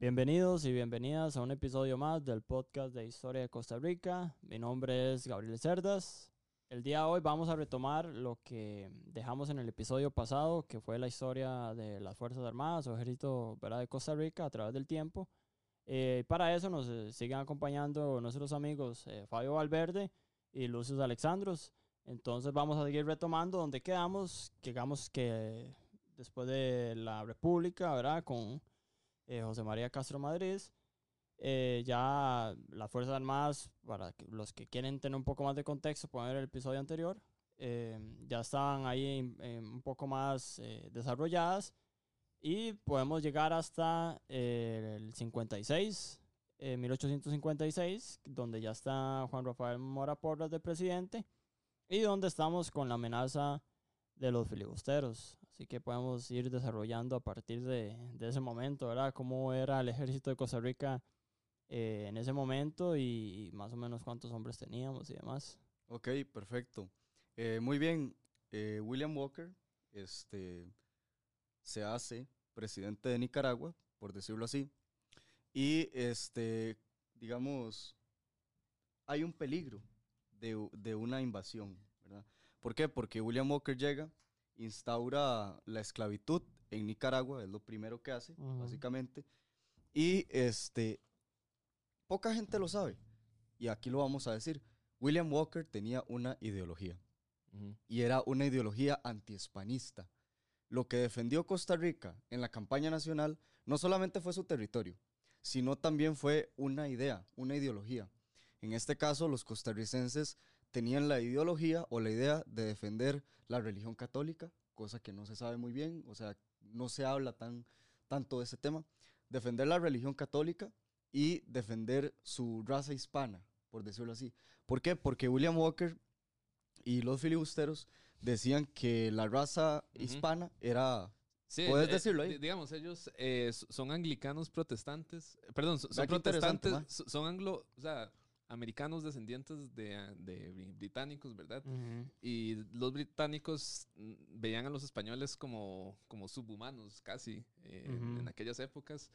Bienvenidos y bienvenidas a un episodio más del podcast de Historia de Costa Rica. Mi nombre es Gabriel Cerdas. El día de hoy vamos a retomar lo que dejamos en el episodio pasado, que fue la historia de las Fuerzas Armadas o Ejército ¿verdad? de Costa Rica a través del tiempo. Eh, para eso nos eh, siguen acompañando nuestros amigos eh, Fabio Valverde y Lucius Alexandros. Entonces vamos a seguir retomando donde quedamos. Quedamos que después de la República, ¿verdad? Con eh, José María Castro Madrid. Eh, ya las Fuerzas Armadas, para los que quieren tener un poco más de contexto, pueden ver el episodio anterior, eh, ya estaban ahí un poco más desarrolladas y podemos llegar hasta el 56, 1856, donde ya está Juan Rafael Mora Porras de presidente y donde estamos con la amenaza de los filibusteros. Así que podemos ir desarrollando a partir de, de ese momento, ¿verdad? Cómo era el ejército de Costa Rica eh, en ese momento y, más o menos cuántos hombres teníamos y demás. Ok, perfecto. Eh, muy bien. Eh, William Walker este, se hace presidente de Nicaragua, por decirlo así. Y, este, digamos, hay un peligro de, de una invasión, ¿verdad? ¿Por qué? Porque William Walker llega, instaura la esclavitud en Nicaragua, es lo primero que hace, básicamente. Y este, poca gente lo sabe, y aquí lo vamos a decir. William Walker tenía una ideología, y era una ideología antihispanista. Lo que defendió Costa Rica en la campaña nacional no solamente fue su territorio, sino también fue una idea, una ideología. En este caso, los costarricenses tenían la ideología o la idea de defender la religión católica, cosa que no se sabe muy bien, o sea, no se habla tan, tanto de ese tema. Defender la religión católica y defender su raza hispana, por decirlo así. ¿Por qué? Porque William Walker y los filibusteros decían que la raza hispana era ¿Puedes eh, decirlo ahí? digamos, ellos eh, son anglicanos protestantes. Perdón, son, protestantes, son anglo, o sea, americanos descendientes de, británicos, ¿verdad? Y los británicos mm, veían a los españoles como, como subhumanos casi eh, en aquellas épocas.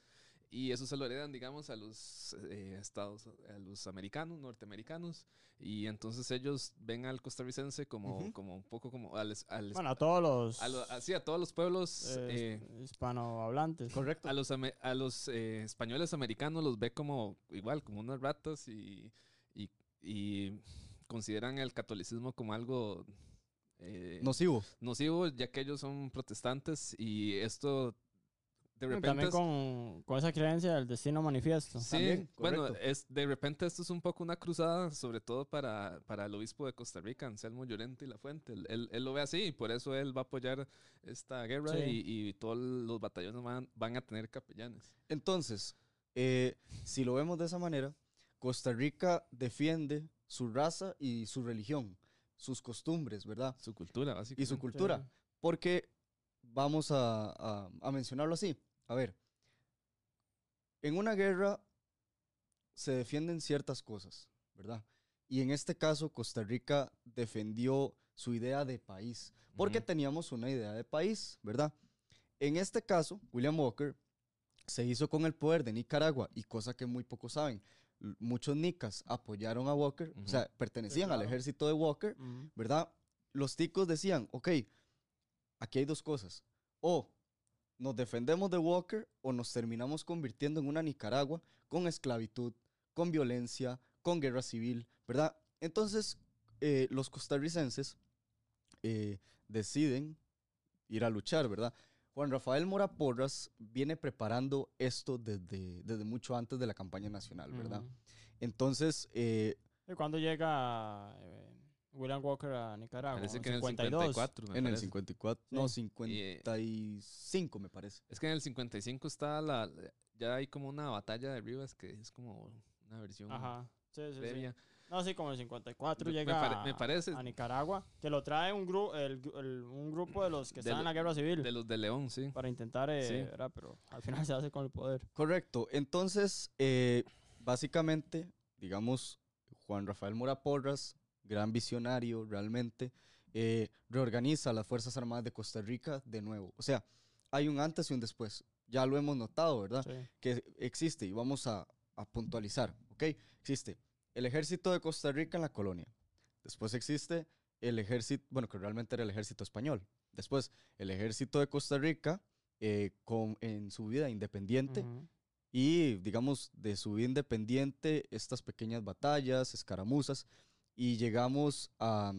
Y eso se lo heredan, digamos, a los eh, estados, a los americanos, norteamericanos. Y entonces ellos ven al costarricense como, como un poco como al, bueno, a todos los... A sí, a todos los pueblos... Eh, hispanohablantes. Correcto. A los, a los españoles americanos los ve como igual, como unas ratas y y consideran el catolicismo como algo eh, nocivo. Nocivo, ya que ellos son protestantes y esto de repente... También con, con, esa creencia del destino manifiesto. Sí, bueno, es, de repente esto es un poco una cruzada, sobre todo para, para el obispo de Costa Rica, Anselmo Llorente y La Fuente. Él, él, lo ve así y por eso él va a apoyar esta guerra y, y, todos los batallones van, van, a tener capellanes. Entonces, eh, si lo vemos de esa manera, Costa Rica defiende su raza y su religión, sus costumbres, ¿verdad? Su cultura, básicamente. Y su cultura. Porque vamos a, mencionarlo así. A ver, en una guerra se defienden ciertas cosas, ¿verdad? Y en este caso, Costa Rica defendió su idea de país, porque teníamos una idea de país, ¿verdad? En este caso, William Walker se hizo con el poder de Nicaragua, y cosa que muy pocos saben, muchos nicas apoyaron a Walker, o sea, pertenecían al ejército de Walker, ¿verdad? Los ticos decían, ok, aquí hay dos cosas. O nos defendemos de Walker o nos terminamos convirtiendo en una Nicaragua con esclavitud, con violencia, con guerra civil, ¿verdad? Entonces, eh, los costarricenses eh, deciden ir a luchar, ¿verdad? Juan Rafael Mora Porras viene preparando esto desde, desde mucho antes de la campaña nacional, ¿verdad? Entonces... Eh, ¿Cuándo llega eh, William Walker a Nicaragua? Parece que en el 54. en el 54, no, 55 me parece. Es que en el 55 está la... Ya hay como una batalla de Rivas que es como una versión Ajá. Sí, sí, sí. No, sí, como el 54 llega me parece. A, Nicaragua, que lo trae un, grupo un grupo de los que están en la guerra civil. De los de León, sí. Para intentar, eh, pero al final se hace con el poder. Correcto. Entonces, eh, básicamente, digamos, Juan Rafael Mora Porras, gran visionario realmente, eh, reorganiza las Fuerzas Armadas de Costa Rica de nuevo. O sea, hay un antes y un después ya lo hemos notado, ¿verdad? Que existe, y vamos a, a puntualizar, ¿ok? Existe el ejército de Costa Rica en la colonia. Después existe el ejército, bueno, que realmente era el ejército español. Después, el ejército de Costa Rica eh, con, en su vida independiente. Y, digamos, de su vida independiente, estas pequeñas batallas, escaramuzas. Y llegamos a,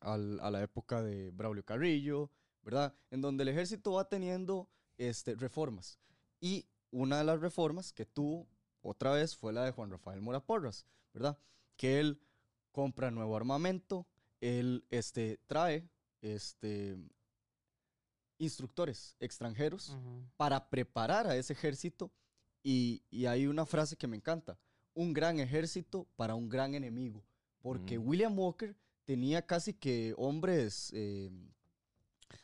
a, la época de Braulio Carrillo, ¿verdad? En donde el ejército va teniendo este, reformas. Y una de las reformas que tuvo otra vez fue la de Juan Rafael Mora Porras, ¿verdad? Que él compra nuevo armamento, él este, trae este, instructores extranjeros para preparar a ese ejército y, hay una frase que me encanta, un gran ejército para un gran enemigo, porque. William Walker tenía casi que hombres, eh,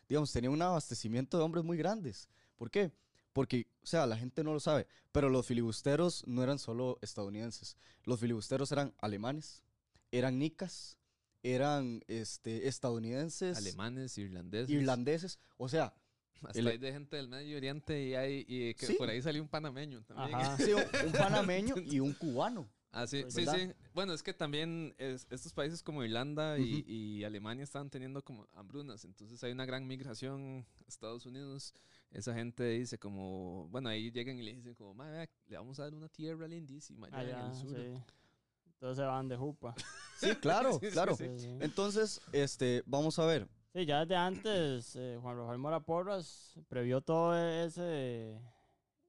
digamos, tenía un abastecimiento de hombres muy grandes. ¿Por qué? Porque, o sea, la gente no lo sabe, pero los filibusteros no eran solo estadounidenses, los filibusteros eran alemanes, eran nicas, eran este, estadounidenses. Alemanes, irlandeses. Irlandeses, o sea... Hasta hay de gente del Medio Oriente y, hay, y que por ahí salió un panameño también. Sí, un, panameño y un cubano. Ah, sí, sí, sí. Bueno, es que también estos países como Irlanda y, y, Alemania están teniendo como hambrunas, entonces hay una gran migración a Estados Unidos. Esa gente dice como, bueno, ahí llegan y le dicen como, le vamos a dar una tierra lindísima allá en el sur. Entonces se van de jupa. Sí, claro, claro. Entonces, este, vamos a ver. Sí, ya desde antes, eh, Juan Rafael Mora Porras previó todo ese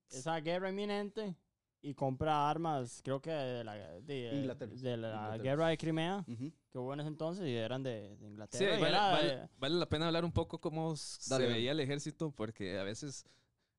esa guerra inminente y compra armas, creo que de la, de, la guerra de Crimea, que hubo en ese entonces y eran de, Inglaterra. Sí, vale, vale, la pena hablar un poco cómo se veía el ejército, porque a veces,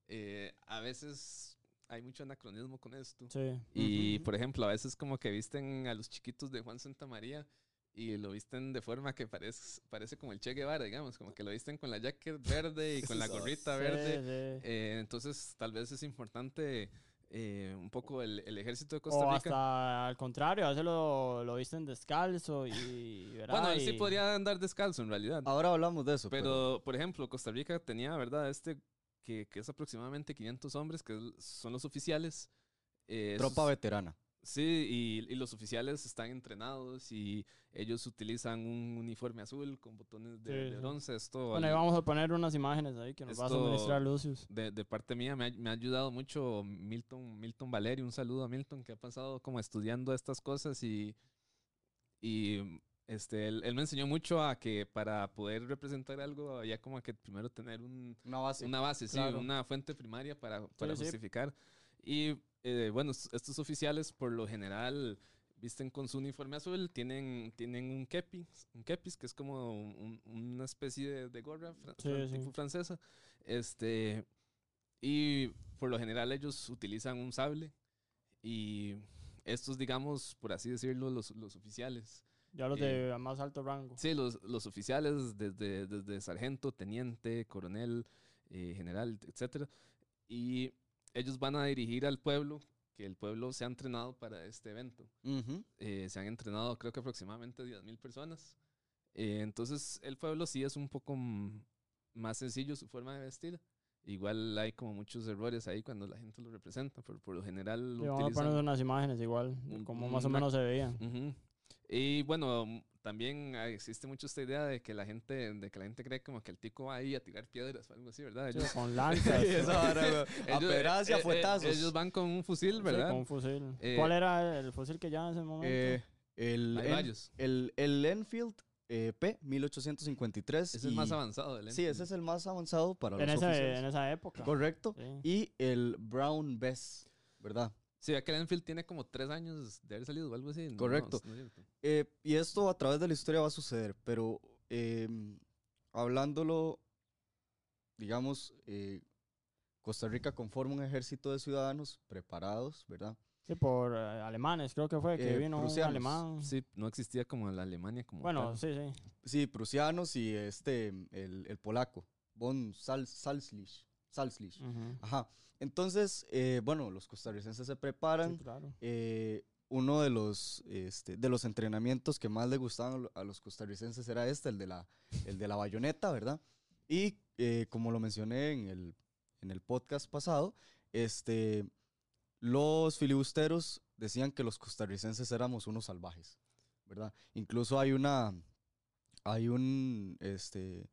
eh, a veces hay mucho anacronismo con esto. Sí. Y, por ejemplo, a veces como que visten a los chiquitos de Juan Santa María y lo visten de forma que parece, parece como el Che Guevara, digamos, como que lo visten con la jacket verde y con la gorrita verde. Eh, entonces, tal vez es importante eh, un poco el, el, ejército de Costa Rica. O hasta al contrario, a veces lo, lo visten descalzo y... Bueno, él sí podría andar descalzo en realidad. Ahora hablamos de eso. pero, por ejemplo, Costa Rica tenía, ¿verdad? Este que, es aproximadamente 500 hombres, que son los oficiales. Eh, Tropa veterana. Sí, y, los oficiales están entrenados y ellos utilizan un uniforme azul con botones de, bronce. Esto, bueno, ahí vamos a poner unas imágenes ahí que nos va a suministrar Lucius. De, de parte mía me ha, me ha, ayudado mucho Milton, Milton Valerio. Un saludo a Milton que ha pasado como estudiando estas cosas y, y este, él, me enseñó mucho a que para poder representar algo había como que primero tener una base, una, base sí, una fuente primaria para, para justificar. Y eh, bueno, estos oficiales por lo general visten con su uniforme azul, tienen, tienen un kepis, un kepis que es como una especie de, gorra tipo francesa. Este, y por lo general ellos utilizan un sable y estos, digamos, por así decirlo, los, los oficiales. Ya los de eh, más alto rango. Sí, los, los oficiales desde, desde sargento, teniente, coronel, eh, general, etc. Y ellos van a dirigir al pueblo, que el pueblo se ha entrenado para este evento. Eh, se han entrenado creo que aproximadamente 10.000 personas. entonces el pueblo sí es un poco más sencillo su forma de vestir. Igual hay como muchos errores ahí cuando la gente lo representa, pero por lo general... Lo vamos a poner unas imágenes igual, como más o menos se veían. Y bueno, también existe mucho esta idea de que la gente, de que la gente cree como que el tico va ahí a tirar piedras o algo así, ¿verdad? Ellos, con lanzas. ellos, ellos, van con un fusil, ¿verdad? con un fusil. Eh, ¿Cuál era el fusil que ya en ese momento? Eh, el, el, el, Enfield eh, P 1853. Es el más avanzado del Sí, ese es el más avanzado para en los En esa época. Correcto. Y el Brown Bess, ¿verdad? Sí, aquel Enfield tiene como tres años de haber salido o algo así. Correcto. Eh, y esto a través de la historia va a suceder, pero em, hablándolo, digamos, eh, Costa Rica conforma un ejército de ciudadanos preparados, ¿verdad? Sí, por eh, alemanes, creo que fue que vino un alemán. Sí, no existía como la Alemania como Bueno, sí, sí. Sí, prusianos y este, el, el polaco, von Sal, Salzlich. Salzlich. Ajá. Entonces, eh, bueno, los costarricenses se preparan. Eh, uno de los, este, de los entrenamientos que más le gustaban a los costarricenses era este, el de la, el de la bayoneta, ¿verdad? Y eh, como lo mencioné en el, en el podcast pasado, este, los filibusteros decían que los costarricenses éramos unos salvajes, ¿verdad? Incluso hay una, hay un, este,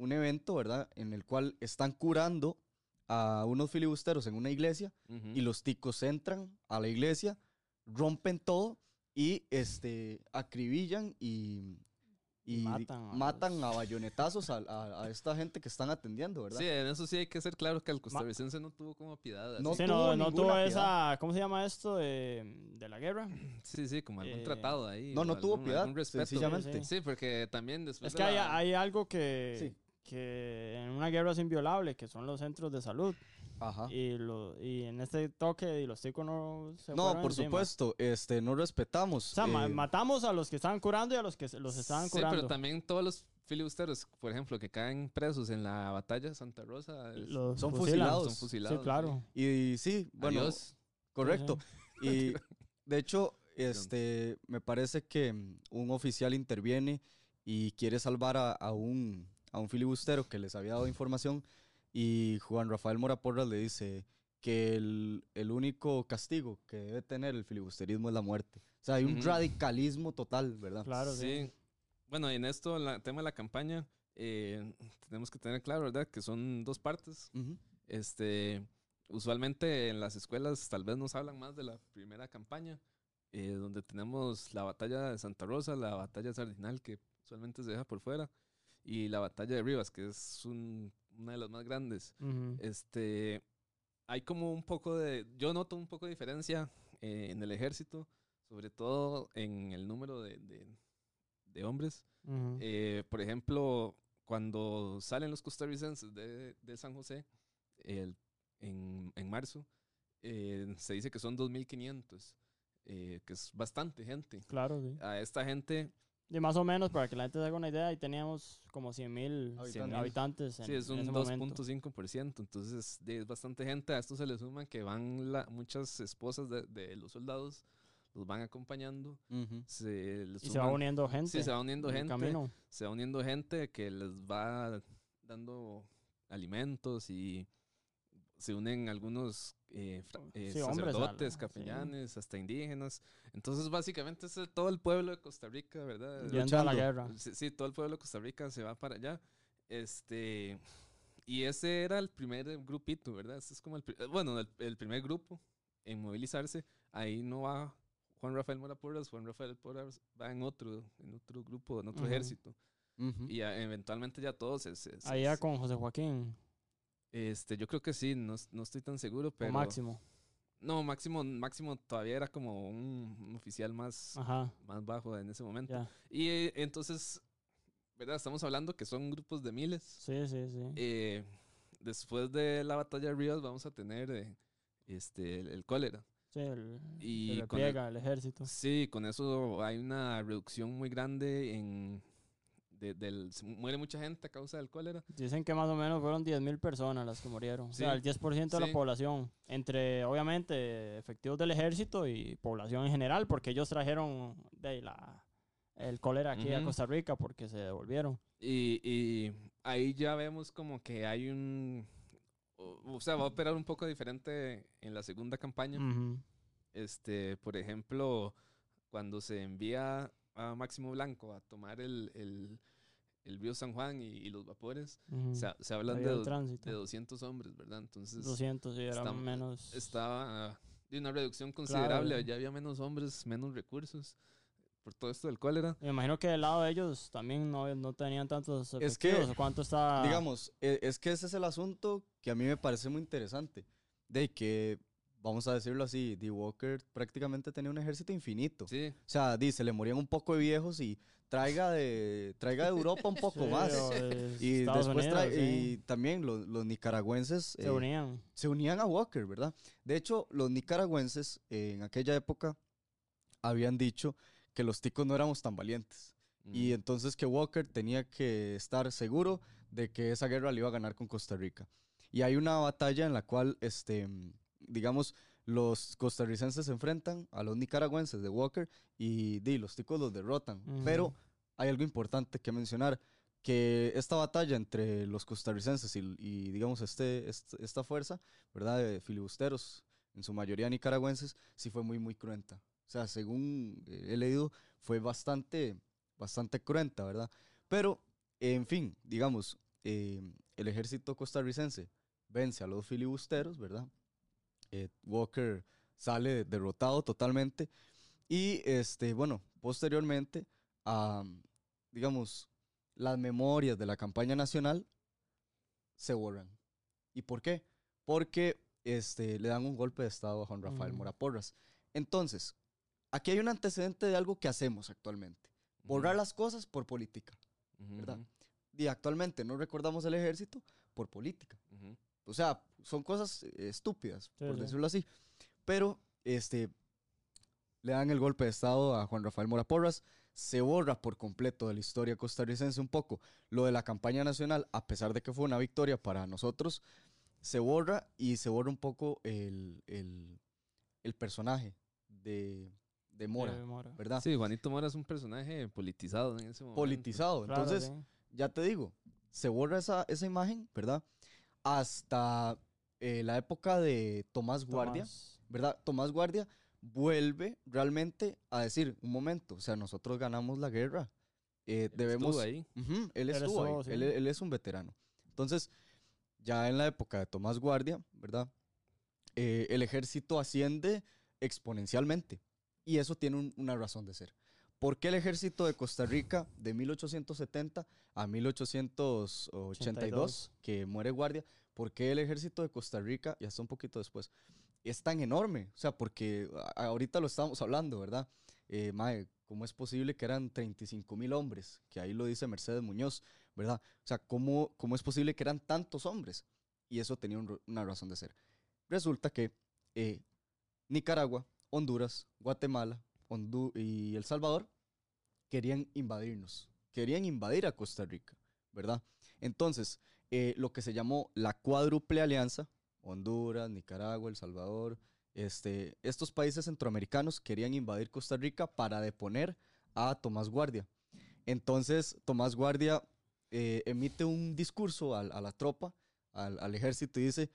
un evento, ¿verdad? En el cual están curando a unos filibusteros en una iglesia y los ticos entran a la iglesia, rompen todo y este, acribillan y, y matan, a, bayonetazos a, esta gente que están atendiendo, ¿verdad? Sí, en eso sí hay que ser claro que el costarricense no tuvo como piedad. No, tuvo, no, tuvo esa, ¿cómo se llama esto? De, de la guerra. Sí, sí, como algún eh, tratado ahí. No, no tuvo piedad, sencillamente. Sí, porque también después Es que hay, hay, algo que, que en una guerra es inviolable, que son los centros de salud. Ajá. Y, lo, y en este toque y los ticos no se No, por supuesto, este, no respetamos. O sea, eh, matamos a los que estaban curando y a los que los estaban curando. Sí, pero también todos los filibusteros, por ejemplo, que caen presos en la batalla de Santa Rosa, son, fusilados. son fusilados. Sí, claro. Y, sí, bueno, correcto. Y de hecho, este, me parece que un oficial interviene y quiere salvar a, a un, a un filibustero que les había dado información y Juan Rafael Moraporras le dice que el, el, único castigo que debe tener el filibusterismo es la muerte. O sea, hay un radicalismo total, ¿verdad? Claro, sí. Bueno, y en esto, en el tema de la campaña, eh, tenemos que tener claro, ¿verdad? Que son dos partes. Este, usualmente en las escuelas tal vez nos hablan más de la primera campaña, eh, donde tenemos la batalla de Santa Rosa, la batalla Sardinal, que usualmente se deja por fuera, y la batalla de Rivas, que es un una de las más grandes. Este, hay como un poco de, yo noto un poco de diferencia eh, en el ejército, sobre todo en el número de, de, hombres. Eh, por ejemplo, cuando salen los costarricenses de, de San José el, en, en, marzo, eh, se dice que son 2.500, que es bastante gente. Claro, A esta gente y más o menos, para que la gente se haga una idea, ahí teníamos como 100 mil habitantes. en, sí, es un 2.5%, entonces es bastante gente. A esto se le suman que van muchas esposas de, los soldados, los van acompañando. se y se va uniendo gente. Sí, se va uniendo gente. Se va uniendo gente que les va dando alimentos y se unen algunos eh, eh, sacerdotes, capellanes, hasta indígenas. Entonces, básicamente es todo el pueblo de Costa Rica, ¿verdad? Yendo a la guerra. Sí, todo el pueblo de Costa Rica se va para allá. Este, y ese era el primer grupito, ¿verdad? Ese es como el, bueno, el, primer grupo en movilizarse. Ahí no va Juan Rafael Mora Porras, Juan Rafael Porras va en otro, en otro grupo, en otro ejército. Y eventualmente ya todos se, se, Ahí ya con José Joaquín. Este, yo creo que sí, no, no estoy tan seguro, pero... O máximo. No, máximo, máximo todavía era como un, oficial más, más bajo en ese momento. Y eh, entonces, ¿verdad? Estamos hablando que son grupos de miles. Sí, sí, sí. Eh, después de la batalla de Ríos vamos a tener eh, este, el, cólera. Sí, el, y el, ejército. Sí, con eso hay una reducción muy grande en, del, muere mucha gente a causa del cólera. Dicen que más o menos fueron 10.000 personas las que murieron. O sea, el 10% de la población. Entre, obviamente, efectivos del ejército y población en general, porque ellos trajeron de la, el cólera aquí a Costa Rica porque se devolvieron. Y, y ahí ya vemos como que hay un... O, sea, va a operar un poco diferente en la segunda campaña. Este, por ejemplo, cuando se envía a Máximo Blanco a tomar el, el, el río San Juan y, los vapores, se, se, hablan de, de, 200 hombres, ¿verdad? Entonces... 200, sí, eran menos... Estaba de una reducción considerable, ya había menos hombres, menos recursos por todo esto del cólera. Me imagino que del lado de ellos también no, no tenían tantos efectivos. Es que, ¿Cuánto está...? Digamos, e, es que ese es el asunto que a mí me parece muy interesante. De que vamos a decirlo así, D. Walker prácticamente tenía un ejército infinito. Sí. O sea, dice, le morían un poco de viejos y traiga de, traiga de Europa un poco más. y después y también los, los nicaragüenses se eh, unían. Se unían a Walker, ¿verdad? De hecho, los nicaragüenses eh, en aquella época habían dicho que los ticos no éramos tan valientes. Y entonces que Walker tenía que estar seguro de que esa guerra le iba a ganar con Costa Rica. Y hay una batalla en la cual este, digamos, los costarricenses se enfrentan a los nicaragüenses de Walker y di, los ticos los derrotan. Pero hay algo importante que mencionar. que esta batalla entre los costarricenses y, digamos, este, esta fuerza, ¿verdad? De filibusteros, en su mayoría nicaragüenses, sí fue muy, muy cruenta. O sea, según he leído, fue bastante, bastante cruenta, ¿verdad? Pero, en fin, digamos, eh, el ejército costarricense vence a los filibusteros, ¿verdad? Eh, Walker sale derrotado totalmente. Y, este, bueno, posteriormente, digamos, las memorias de la campaña nacional se borran. ¿Y por qué? Porque este, le dan un golpe de Estado a Juan Rafael Mora Porras. Entonces, aquí hay un antecedente de algo que hacemos actualmente. Borrar las cosas por política, ¿verdad? Y actualmente no recordamos el ejército por política. O sea, son cosas eh, estúpidas, por decirlo así. Pero, este, le dan el golpe de Estado a Juan Rafael Mora Porras se borra por completo de la historia costarricense un poco. Lo de la campaña nacional, a pesar de que fue una victoria para nosotros, se borra y se borra un poco el, personaje de, Mora, ¿verdad? Sí, Juanito Mora es un personaje politizado en ese momento. Politizado, entonces, ya te digo, se borra esa, esa imagen, ¿verdad? Hasta eh, la época de Tomás Guardia, ¿verdad? Tomás Guardia vuelve realmente a decir, un momento, o sea, nosotros ganamos la guerra. Eh, debemos... ahí. él estuvo ahí, él, es un veterano. Entonces, ya en la época de Tomás Guardia, ¿verdad? Eh, el ejército asciende exponencialmente y eso tiene una razón de ser. ¿Por qué el ejército de Costa Rica de 1870 a 1882, que muere Guardia, por qué el ejército de Costa Rica, y hasta un poquito después, es tan enorme. O sea, porque ahorita lo estábamos hablando, ¿verdad? Eh, mae, ¿cómo es posible que eran 35 mil hombres? Que ahí lo dice Mercedes Muñoz, ¿verdad? O sea, ¿cómo, cómo es posible que eran tantos hombres? Y eso tenía una razón de ser. Resulta que eh, Nicaragua, Honduras, Guatemala y El Salvador querían invadirnos, querían invadir a Costa Rica, ¿verdad? Entonces, eh, lo que se llamó la cuádruple alianza, Honduras, Nicaragua, El Salvador, este, estos países centroamericanos querían invadir Costa Rica para deponer a Tomás Guardia. Entonces, Tomás Guardia eh, emite un discurso a, la tropa, al, ejército, y dice,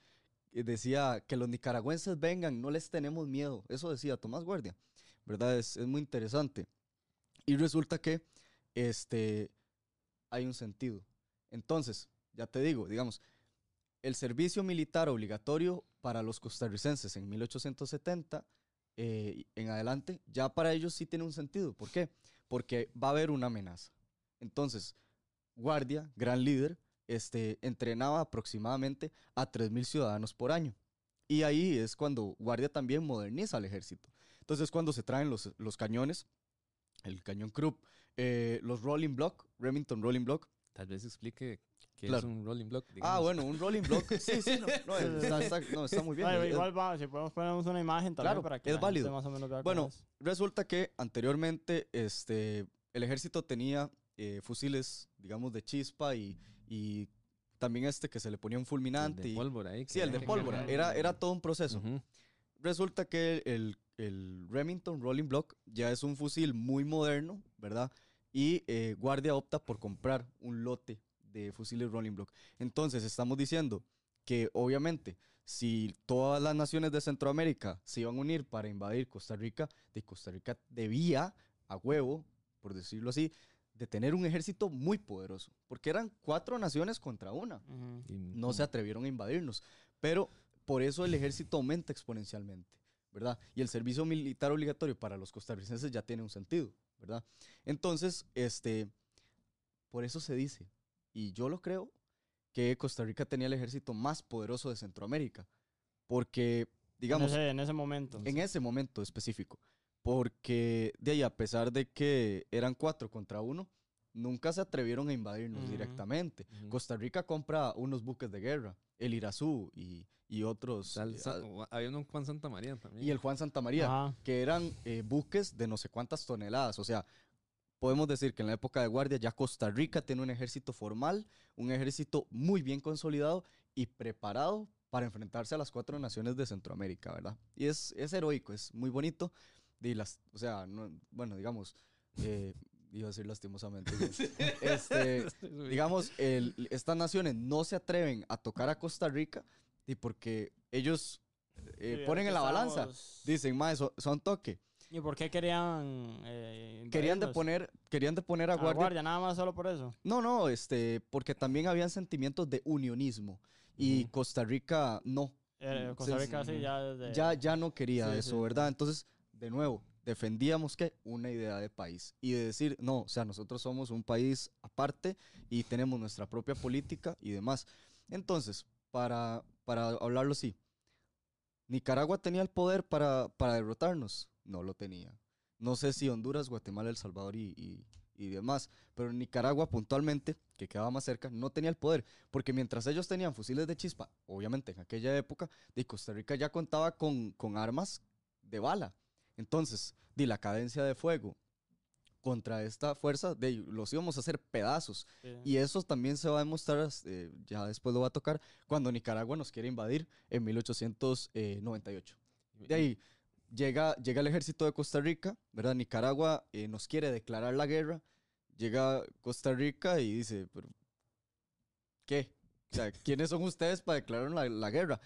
decía que los nicaragüenses vengan, no les tenemos miedo. Eso decía Tomás Guardia, ¿verdad? Es, es muy interesante. Y resulta que este, hay un sentido. Entonces, ya te digo, digamos, el servicio militar obligatorio para los costarricenses en 1870 eh, en adelante, ya para ellos sí tiene un sentido. ¿Por qué? Porque va a haber una amenaza. Entonces, Guardia, gran líder, este, entrenaba aproximadamente a 3.000 ciudadanos por año. Y ahí es cuando Guardia también moderniza al ejército. Entonces, cuando se traen los, los cañones, el cañón Krupp, eh, los Rolling Block, Remington Rolling Block. Tal vez explique que es un rolling block. Ah, bueno, un rolling block. Sí, sí, no, está, muy bien. igual va, si podemos poner una imagen también para que es válido. Más o menos bueno, resulta que anteriormente este, el ejército tenía eh, fusiles, digamos, de chispa y, y también este que se le ponía un fulminante. El de pólvora ahí. Sí, el de pólvora. Era, era todo un proceso. Resulta que el, el, Remington Rolling Block ya es un fusil muy moderno, ¿verdad? Y eh, Guardia opta por comprar un lote de fusiles Rolling Block. Entonces, estamos diciendo que obviamente si todas las naciones de Centroamérica se iban a unir para invadir Costa Rica, de Costa Rica debía a huevo, por decirlo así, de tener un ejército muy poderoso, porque eran cuatro naciones contra una. No se atrevieron a invadirnos, pero por eso el ejército aumenta exponencialmente, ¿verdad? Y el servicio militar obligatorio para los costarricenses ya tiene un sentido, ¿verdad? Entonces, este, por eso se dice, y yo lo creo, que Costa Rica tenía el ejército más poderoso de Centroamérica. Porque, digamos... En ese, momento. En ese momento específico. Porque de ahí, a pesar de que eran cuatro contra uno, nunca se atrevieron a invadirnos directamente. Costa Rica compra unos buques de guerra, el Irazú y, y otros. Eh, había un Juan Santa María también. Y el Juan Santa María, que eran eh, buques de no sé cuántas toneladas. O sea, podemos decir que en la época de guardia ya Costa Rica tiene un ejército formal, un ejército muy bien consolidado y preparado para enfrentarse a las cuatro naciones de Centroamérica, ¿verdad? Y es, es heroico, es muy bonito. Y las, o sea, bueno, digamos, eh, iba a decir lastimosamente. este, digamos, el, estas naciones no se atreven a tocar a Costa Rica y porque ellos eh, ponen en la balanza, dicen, más son toque. ¿Y por qué querían eh, querían de poner querían de poner a, a guardia, nada más solo por eso? No, no, este, porque también habían sentimientos de unionismo y Costa Rica no. Eh, Costa Rica sí ya ya ya no quería eso, ¿verdad? Entonces, de nuevo, defendíamos que una idea de país y de decir, no, o sea, nosotros somos un país aparte y tenemos nuestra propia política y demás. Entonces, para, para hablarlo así, Nicaragua tenía el poder para, para derrotarnos, no lo tenía. No sé si Honduras, Guatemala, El Salvador y, y, demás, pero Nicaragua puntualmente, que quedaba más cerca, no tenía el poder, porque mientras ellos tenían fusiles de chispa, obviamente en aquella época, de Costa Rica ya contaba con, con armas de bala. Entonces, di la cadencia de fuego contra esta fuerza, de, los íbamos a hacer pedazos. Y eso también se va a demostrar, eh, ya después lo va a tocar, cuando Nicaragua nos quiere invadir en 1898. De ahí llega, llega el ejército de Costa Rica, ¿verdad? Nicaragua eh, nos quiere declarar la guerra, llega Costa Rica y dice, pero, ¿qué? O sea, ¿quiénes son ustedes para declarar la, guerra?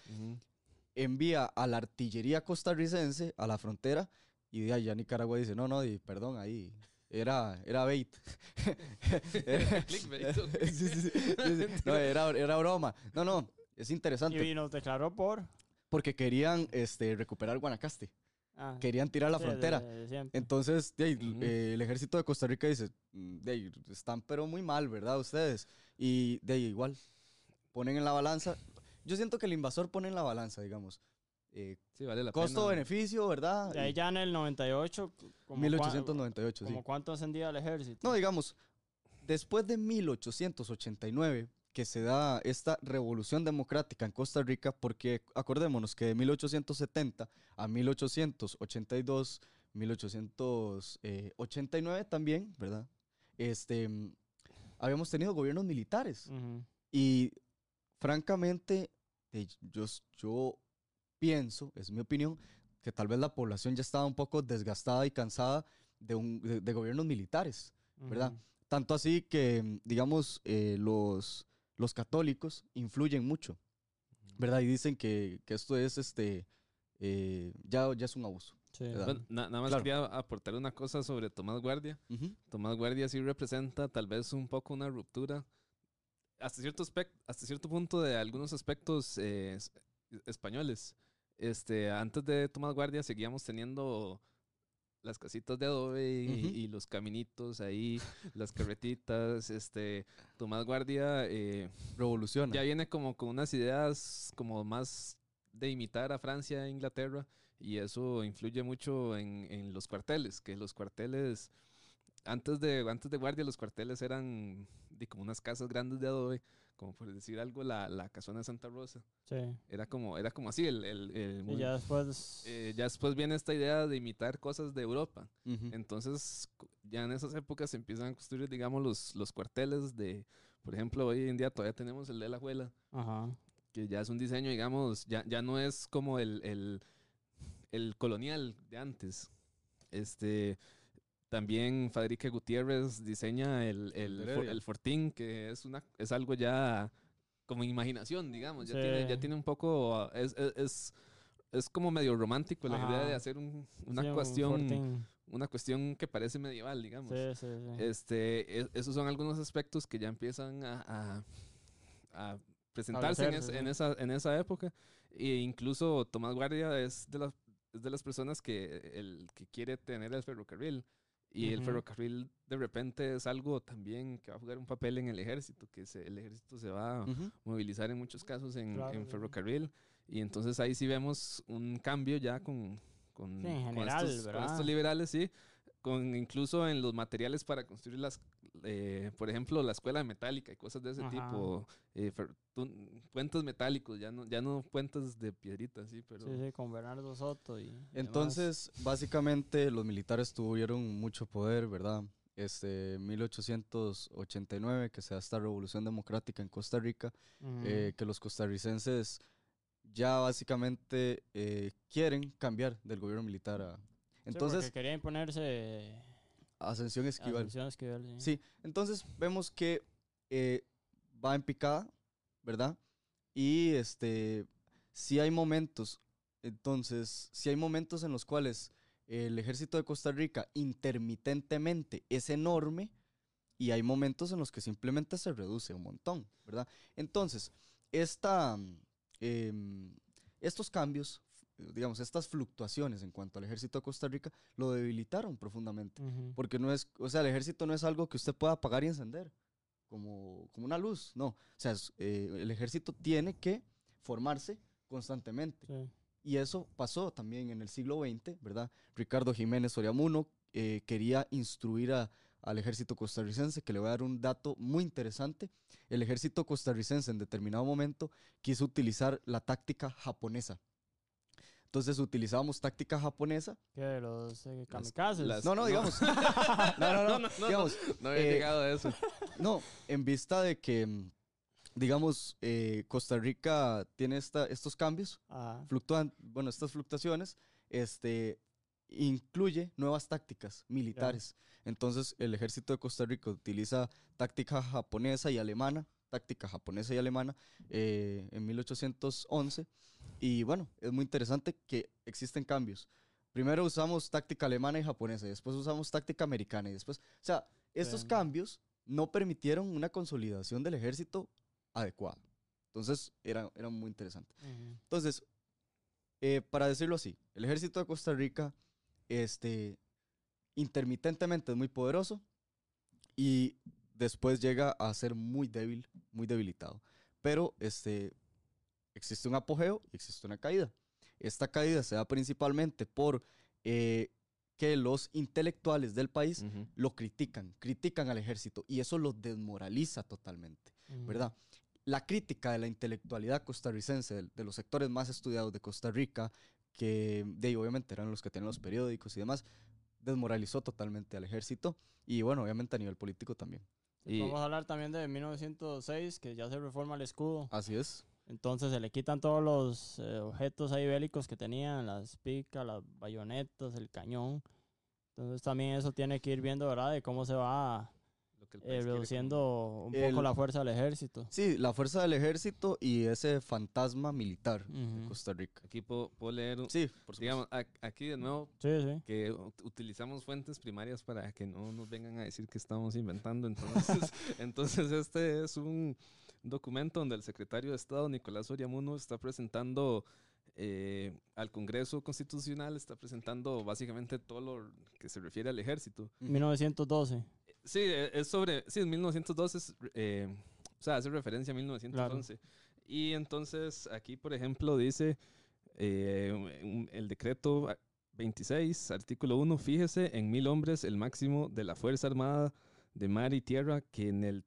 Envía a la artillería costarricense a la frontera y de allá Nicaragua dice, no, no, perdón, ahí era, era bait. No, era, era broma. No, no, es interesante. ¿Y nos declaró por? Porque querían este, recuperar Guanacaste. Ah, querían tirar la frontera. Entonces, eh, el ejército de Costa Rica dice, mm, están pero muy mal, ¿verdad? Ustedes. Y de ahí igual, ponen en la balanza. Yo siento que el invasor pone en la balanza, digamos. Eh, sí, vale la Costo-beneficio, ¿verdad? De ahí ya en el 98. Como 1898, como ¿Cuánto ascendía el ejército? No, digamos, después de 1889, que se da esta revolución democrática en Costa Rica, porque acordémonos que de 1870 a 1882, 1889 también, ¿verdad? Este, habíamos tenido gobiernos militares. Y francamente, yo, yo pienso, es mi opinión, que tal vez la población ya estaba un poco desgastada y cansada de, un, de, gobiernos militares, ¿verdad? Tanto así que, digamos, eh, los, los católicos influyen mucho, ¿verdad? Y dicen que, que esto es, este, eh, ya, ya es un abuso. nada más quería aportar una cosa sobre Tomás Guardia. Tomás Guardia sí representa tal vez un poco una ruptura hasta cierto, hasta cierto punto de algunos aspectos eh, españoles. Este, antes de Tomás Guardia seguíamos teniendo las casitas de adobe y, los caminitos ahí, las carretitas, este, Tomás Guardia eh, revoluciona. Ya viene como con unas ideas como más de imitar a Francia e Inglaterra y eso influye mucho en, en los cuarteles, que los cuarteles antes de antes de Guardia los cuarteles eran de como unas casas grandes de adobe como por decir algo, la, la casona de Santa Rosa. Sí. Era como, era como así. El, el, y ya después... Eh, ya después viene esta idea de imitar cosas de Europa. Entonces, ya en esas épocas se empiezan a construir, digamos, los, los cuarteles de... Por ejemplo, hoy en día todavía tenemos el de la Juela. Ajá. Que ya es un diseño, digamos, ya, ya no es como el, el, el colonial de antes. Este también Fadrique Gutiérrez diseña el, el, Fortín, que es, una, es algo ya como imaginación, digamos. Ya, tiene, ya tiene un poco. Es, es, es como medio romántico la idea de hacer una cuestión. una cuestión que parece medieval, digamos. este, e, esos son algunos aspectos que ya empiezan a, a, presentarse en, esa, en esa época. E incluso Tomás Guardia es de las, es de las personas que, el, que quiere tener el ferrocarril. Y el ferrocarril de repente es algo también que va a jugar un papel en el ejército, que el ejército se va a movilizar en muchos casos en, ferrocarril. Y entonces ahí sí vemos un cambio ya con, con, estos, liberales, sí. Con incluso en los materiales para construir las, eh, por ejemplo, la escuela metálica y cosas de ese tipo. Eh, puentes metálicos, ya no, ya no puentes de piedritas, sí, pero... Sí, sí, con Bernardo Soto y... Entonces, básicamente, los militares tuvieron mucho poder, ¿verdad? Este, 1889, que se da esta revolución democrática en Costa Rica, eh, que los costarricenses ya básicamente quieren cambiar del gobierno militar a... Entonces... Sí, quería imponerse Ascensión Esquivel. Ascensión Esquivel, sí. Sí, entonces vemos que eh, va en picada, ¿verdad? Y este, si hay momentos, entonces, si hay momentos en los cuales el ejército de Costa Rica intermitentemente es enorme y hay momentos en los que simplemente se reduce un montón, ¿verdad? Entonces, esta, em, estos cambios, digamos, estas fluctuaciones en cuanto al ejército de Costa Rica lo debilitaron profundamente, porque no es, o sea, el ejército no es algo que usted pueda apagar y encender como, como una luz, no, o sea, eh, el ejército tiene que formarse constantemente. Y eso pasó también en el siglo XX, ¿verdad? Ricardo Jiménez Soriamuno eh, quería instruir al ejército costarricense, que le voy a dar un dato muy interesante. El ejército costarricense en determinado momento quiso utilizar la táctica japonesa. Entonces utilizábamos táctica japonesa. ¿Qué? ¿Los eh, kamikazes? no, no, digamos. no, no, no, no, digamos, no, había eh, llegado a eso. No, en vista de que mm, digamos, eh, Costa Rica tiene esta, estos cambios, fluctúan, bueno, estas fluctuaciones, este, incluye nuevas tácticas militares. Entonces, el ejército de Costa Rica utiliza táctica japonesa y alemana, táctica japonesa y alemana, eh, en 1811. Y bueno, es muy interesante que existen cambios. Primero usamos táctica alemana y japonesa, y después usamos táctica americana, y después, o sea, estos cambios no permitieron una consolidación del ejército adecuado. Entonces, era, era muy interesante. Entonces, eh, para decirlo así, el ejército de Costa Rica, este, intermitentemente es muy poderoso y después llega a ser muy débil, muy debilitado. Pero este, existe un apogeo y existe una caída. Esta caída se da principalmente por eh, que los intelectuales del país lo critican, critican al ejército y eso lo desmoraliza totalmente, ¿verdad? la crítica de la intelectualidad costarricense, de, los sectores más estudiados de Costa Rica, que de, obviamente eran los que tenían los periódicos y demás, desmoralizó totalmente al ejército y bueno, obviamente a nivel político también. Y Vamos a hablar también de 1906, que ya se reforma el escudo. Así es. Entonces se le quitan todos los eh, objetos ahí bélicos que tenían, las picas, las bayonetas, el cañón. Entonces también eso tiene que ir viendo, ¿verdad? De cómo se va eh, reduciendo un poco la fuerza del ejército. Sí, la fuerza del ejército y ese fantasma militar de Costa Rica. Aquí puedo, leer, sí, por digamos, aquí de nuevo, que utilizamos fuentes primarias para que no nos vengan a decir que estamos inventando. Entonces, entonces este es un documento donde el secretario de Estado, Nicolás Oriamuno, está presentando eh, al Congreso Constitucional, está presentando básicamente todo lo que se refiere al ejército. 1912. Sí, e, es sobre. Sí, en 1912 es, eh, o sea, hace referencia a 1911. Y entonces aquí, por ejemplo, dice eh, el decreto 26, artículo 1, fíjese en mil hombres el máximo de la Fuerza Armada de Mar y Tierra que en el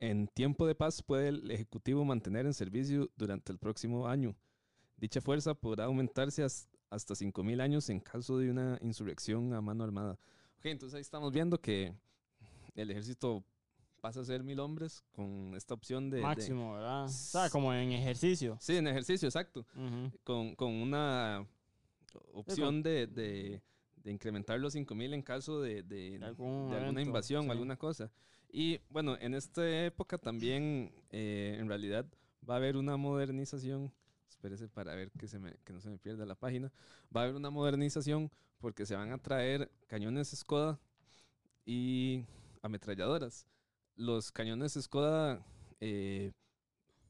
en tiempo de paz puede el Ejecutivo mantener en servicio durante el próximo año. Dicha fuerza podrá aumentarse hasta 5.000 años en caso de una insurrección a mano armada. Ok, entonces ahí estamos viendo que el ejército pasa a ser mil hombres con esta opción de... Máximo, ¿verdad? O sea, como en ejercicio. Sí, en ejercicio, exacto. con, con, una opción de, de, de, incrementar los 5000 en caso de, de, alguna invasión o alguna cosa. Y bueno, en esta época también, eh, en realidad, va a haber una modernización. Espérese para ver que, se me, que no se me pierda la página. Va a haber una modernización porque se van a traer cañones Skoda y ametralladoras. Los cañones Skoda eh,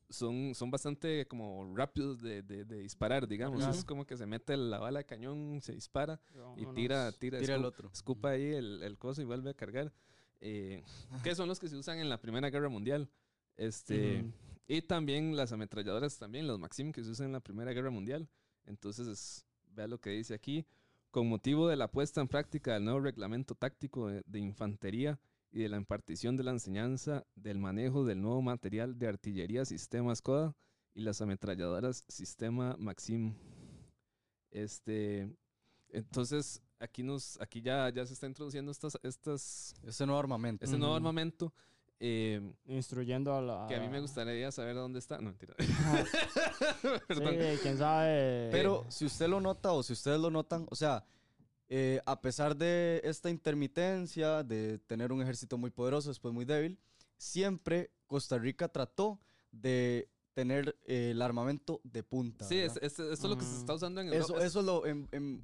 son, son bastante como rápidos de, de, disparar, digamos. Es como que se mete la bala de cañón, se dispara y tira, tira, tira el otro. Escupa ahí el, el, coso y vuelve a cargar. Eh, que son los que se usan en la Primera Guerra Mundial. Este, Y también las ametralladoras, también los Maxim que se usan en la Primera Guerra Mundial. Entonces, vea lo que dice aquí. Con motivo de la puesta en práctica del nuevo reglamento táctico de infantería y de la impartición de la enseñanza del manejo del nuevo material de artillería sistema Skoda y las ametralladoras sistema Maxim. Este, entonces aquí nos, aquí ya, ya se está introduciendo estas, estas, ese nuevo armamento, ese nuevo armamento. Eh, Instruyendo a la. Que a mí me gustaría saber dónde está. No, mentira. sí, quién sabe. Pero si usted lo nota o si ustedes lo notan, o sea, eh, a pesar de esta intermitencia, de tener un ejército muy poderoso, después muy débil, siempre Costa Rica trató de tener eh, el armamento de punta. Sí, es, eso es lo que se está usando en Eso, eso es lo,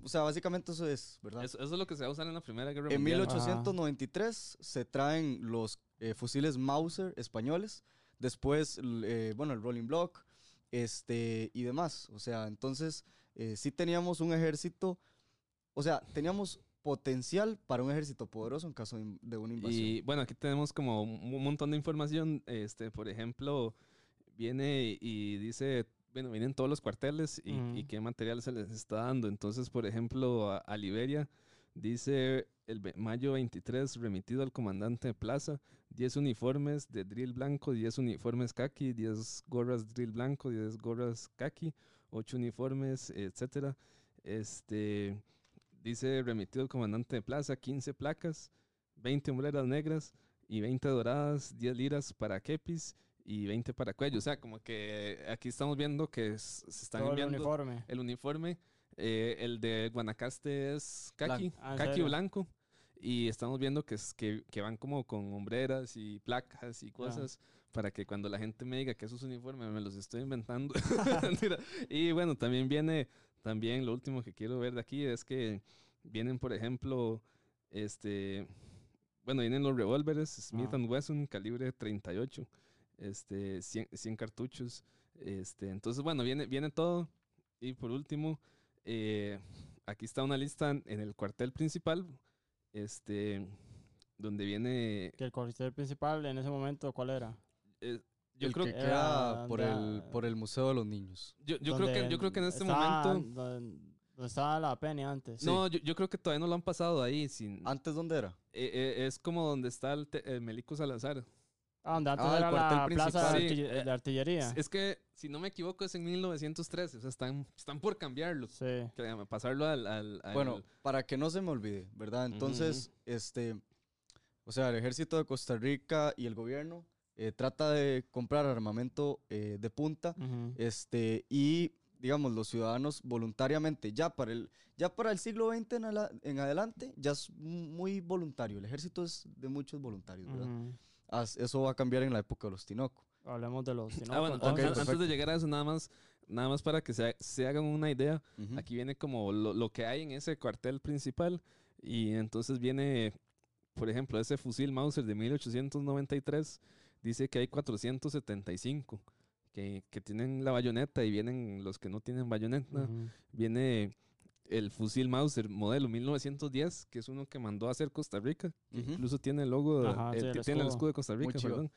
o sea, básicamente eso es, ¿verdad? Eso, es lo que se va a usar en la Primera Guerra en Mundial. En 1893 se traen los eh, fusiles Mauser españoles, después, eh, bueno, el Rolling Block, este, y demás. O sea, entonces, sí teníamos un ejército, o sea, teníamos potencial para un ejército poderoso en caso de una invasión. Y bueno, aquí tenemos como un montón de información, este, por ejemplo viene y dice, bueno, vienen todos los cuarteles y, qué material se les está dando. Entonces, por ejemplo, a, Liberia dice el mayo 23 remitido al comandante de plaza, 10 uniformes de drill blanco, 10 uniformes kaki, 10 gorras drill blanco, 10 gorras kaki, 8 uniformes, etcétera. Este dice remitido al comandante de plaza, 15 placas, 20 hombreras negras y 20 doradas, 10 liras para kepis y 20 para cuello. O sea, como que aquí estamos viendo que se están enviando el uniforme. El uniforme. Eh, el de Guanacaste es kaki, ah, blanco. Y estamos viendo que, es, que, que, van como con hombreras y placas y cosas para que cuando la gente me diga que esos uniformes me los estoy inventando. y bueno, también viene, también lo último que quiero ver de aquí es que vienen, por ejemplo, este, bueno, vienen los revólveres Smith Wesson calibre 38 este, 100, cartuchos. Este, entonces, bueno, viene, viene todo. Y por último, eh, aquí está una lista en el cuartel principal, este, donde viene... ¿Que el cuartel principal en ese momento cuál era? Eh, yo creo que queda por, el, por el Museo de los Niños. Yo, yo creo, que, yo creo que en este momento... Donde estaba la pena antes. No, yo, yo, creo que todavía no lo han pasado ahí. Sin... ¿Antes dónde era? Eh, es como donde está el, el Melico Salazar. Ah, donde antes ah, era la plaza de, artillería. Es, que, si no me equivoco, es en 1913. O sea, están, están por cambiarlo. Sí. Pasarlo al, Bueno, para que no se me olvide, ¿verdad? Entonces, este... O sea, el ejército de Costa Rica y el gobierno eh, trata de comprar armamento eh, de punta este, y, digamos, los ciudadanos voluntariamente, ya para el, ya para el siglo XX en, adelante, ya es muy voluntario. El ejército es de muchos voluntarios, ¿verdad? Eso va a cambiar en la época de los Tinoco. Hablemos de los Tinoco. Ah, bueno, antes de llegar a eso, nada más, nada más para que se, se hagan una idea, aquí viene como lo, lo, que hay en ese cuartel principal y entonces viene, por ejemplo, ese fusil Mauser de 1893, dice que hay 475 que, que tienen la bayoneta y vienen los que no tienen bayoneta. Viene el fusil Mauser modelo 1910, que es uno que mandó a hacer Costa Rica, incluso tiene el logo, tiene el escudo de Costa Rica, perdón.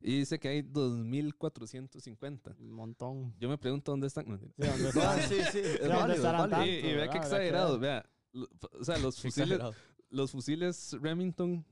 Y dice que hay 2.450. Un montón. Yo me pregunto dónde están. Sí, ¿dónde están? sí, sí. y, vea qué exagerado. Vea, o sea, los fusiles, los fusiles Remington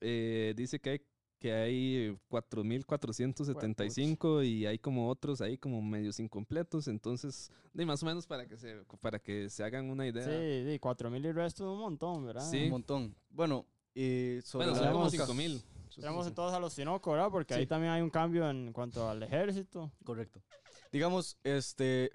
eh, dice que hay que hay 4.475 y hay como otros ahí como medios incompletos, entonces, de más o menos para que se, para que se hagan una idea. Sí, sí 4.000 y resto un montón, ¿verdad? Sí, un montón. Bueno, y sobre bueno, como 5.000. Tenemos entonces a los Sinoco, ¿verdad? Porque ahí también hay un cambio en cuanto al ejército. Correcto. Digamos, este,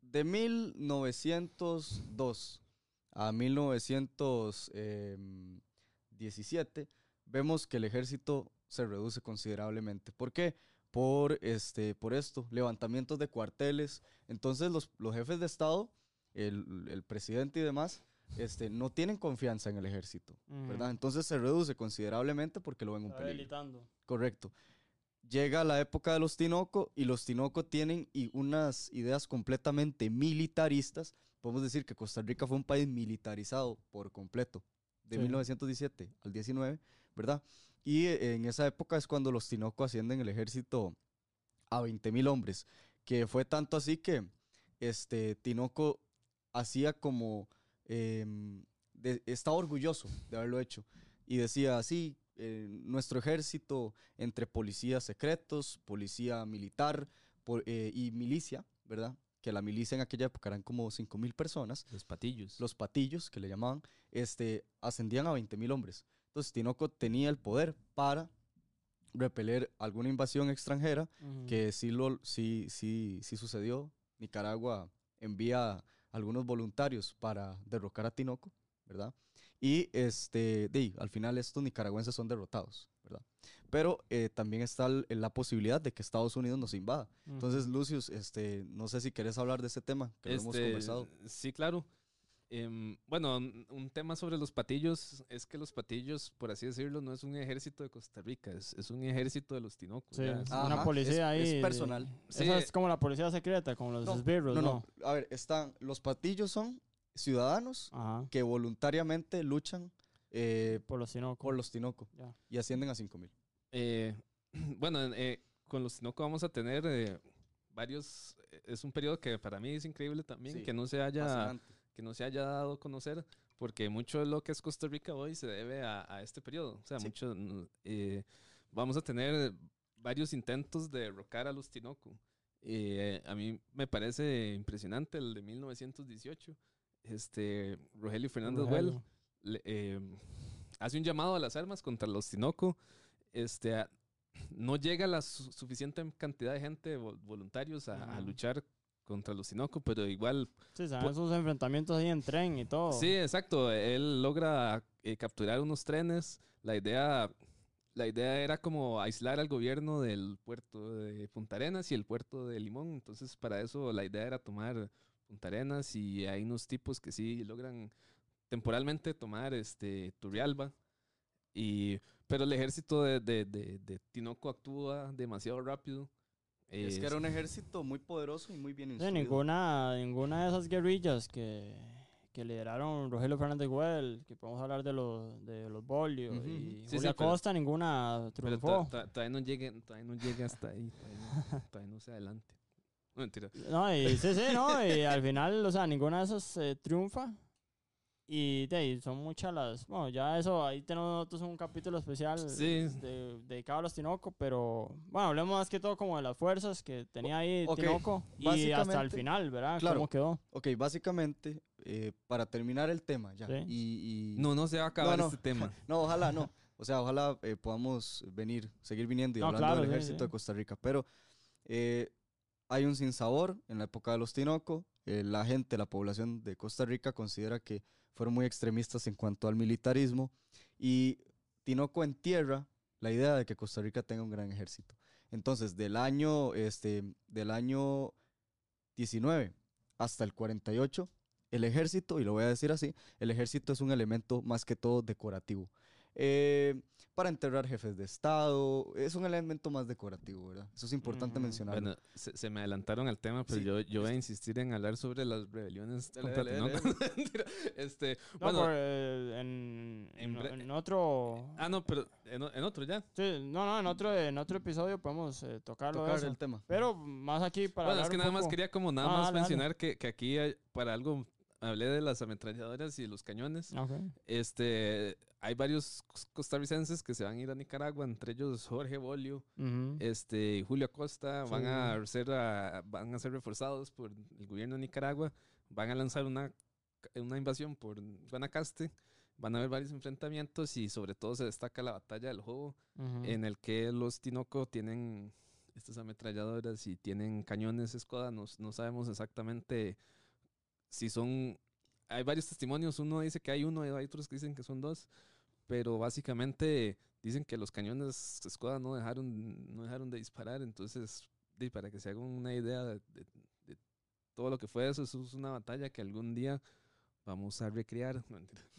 de 1902 a 1917 vemos que el ejército se reduce considerablemente. ¿Por qué? Por, este, por esto, levantamientos de cuarteles. Entonces los, los jefes de Estado, el, el, presidente y demás, este, no tienen confianza en el ejército, ¿verdad? Entonces se reduce considerablemente porque lo ven un peligro. Correcto. Llega la época de los Tinoco y los Tinoco tienen y unas ideas completamente militaristas. Podemos decir que Costa Rica fue un país militarizado por completo, de 1917 al 19 ¿verdad? Y eh, en esa época es cuando los Tinoco ascienden el ejército a 20 mil hombres, que fue tanto así que este, Tinoco hacía como, em, estaba orgulloso de haberlo hecho y decía así, eh, nuestro ejército entre policías secretos, policía militar eh, y milicia, ¿verdad? Que la milicia en aquella época eran como 5 mil personas. Los patillos. Los patillos, que le llamaban, este, ascendían a 20 mil hombres. Entonces Tinoco tenía el poder para repeler alguna invasión extranjera, que sí, lo, sí, sí, sí sucedió. Nicaragua envía algunos voluntarios para derrocar a Tinoco, ¿verdad? Y este, de, al final estos nicaragüenses son derrotados, ¿verdad? Pero eh, también está la posibilidad de que Estados Unidos nos invada. Entonces, Lucius, este, no sé si querés hablar de ese tema que hemos este, conversado. Sí, claro. Em, bueno, un tema sobre los patillos es que los patillos, por así decirlo, no es un ejército de Costa Rica, es, es un ejército de los tinocos. Sí, es una policía ahí. Es personal. Sí, es como la policía secreta, como los esbirros, no, no, no, A ver, están, los patillos son ciudadanos que voluntariamente luchan eh, por los tinocos. Por los tinocos. Y ascienden a 5 mil. Eh, bueno, eh, con los tinocos vamos a tener varios. Es un periodo que para mí es increíble también, que no se haya que no se haya dado a conocer, porque mucho de lo que es Costa Rica hoy se debe a, este periodo. O sea, mucho, eh, vamos a tener varios intentos de derrocar a los Tinoco. Eh, a mí me parece impresionante el de 1918. Este, Rogelio Fernández Well eh, hace un llamado a las armas contra los Tinoco. Este, no llega la suficiente cantidad de gente voluntarios a, a luchar contra los Sinoco, pero igual... Sí, se esos enfrentamientos ahí en tren y todo. Sí, exacto. Él logra eh, capturar unos trenes. La idea, la idea era como aislar al gobierno del puerto de Punta Arenas y el puerto de Limón. Entonces, para eso la idea era tomar Punta Arenas y hay unos tipos que sí logran temporalmente tomar este Turrialba. Y, pero el ejército de, de, de Tinoco actúa demasiado rápido es que era un ejército muy poderoso y muy bien instruido. ninguna, ninguna de esas guerrillas que, que lideraron Rogelio Fernández Güell, que podemos hablar de los, de los Bolio y Julia Costa, ninguna triunfó. todavía, no llegue, todavía no llegue hasta ahí, todavía no, se adelante. No, mentira. No, y, sí, sí, no, y al final, o sea, ninguna de esas eh, triunfa. Y de ahí son muchas las. Bueno, ya eso, ahí tenemos nosotros un capítulo especial dedicado a los Tinoco, pero bueno, hablemos más que todo como de las fuerzas que tenía ahí Tinoco y hasta el final, ¿verdad? ¿Cómo quedó? Ok, básicamente, eh, para terminar el tema ya. Y, No, no se va a acabar este tema. no, ojalá no. O sea, ojalá eh, podamos venir, seguir viniendo y hablando del ejército de Costa Rica. Pero eh, hay un sinsabor en la época de los Tinoco. la gente, la población de Costa Rica considera que fueron muy extremistas en cuanto al militarismo y Tinoco entierra la idea de que Costa Rica tenga un gran ejército. Entonces, del año, este, del año 19 hasta el 48, el ejército, y lo voy a decir así, el ejército es un elemento más que todo decorativo. Eh, para enterrar jefes de Estado. Es un elemento más decorativo, ¿verdad? Eso es importante mencionar. Bueno, se, me adelantaron al tema, pero yo, yo voy a insistir en hablar sobre las rebeliones contra este, bueno, eh, en, en, otro... Ah, no, pero en, otro ya. Sí, no, no, en otro, en otro episodio podemos eh, tocarlo. Tocar el tema. Pero más aquí para... Bueno, es que nada más quería como nada ah, más mencionar Que, que aquí hay, para algo hablé de las ametralladoras y los cañones. Este, hay varios costarricenses que se van a ir a Nicaragua, entre ellos Jorge Bolio, este, Julio Acosta, van a ser van a ser reforzados por el gobierno de Nicaragua, van a lanzar una, una invasión por Guanacaste. Van a haber varios enfrentamientos y sobre todo se destaca la batalla del juego en el que los Tinoco tienen estas ametralladoras y tienen cañones Skoda. No, no sabemos exactamente si son, hay varios testimonios, uno dice que hay uno hay otros que dicen que son dos, pero básicamente dicen que los cañones Skoda no dejaron, no dejaron de disparar, entonces para que se hagan una idea de, todo lo que fue eso, eso es una batalla que algún día vamos a recrear.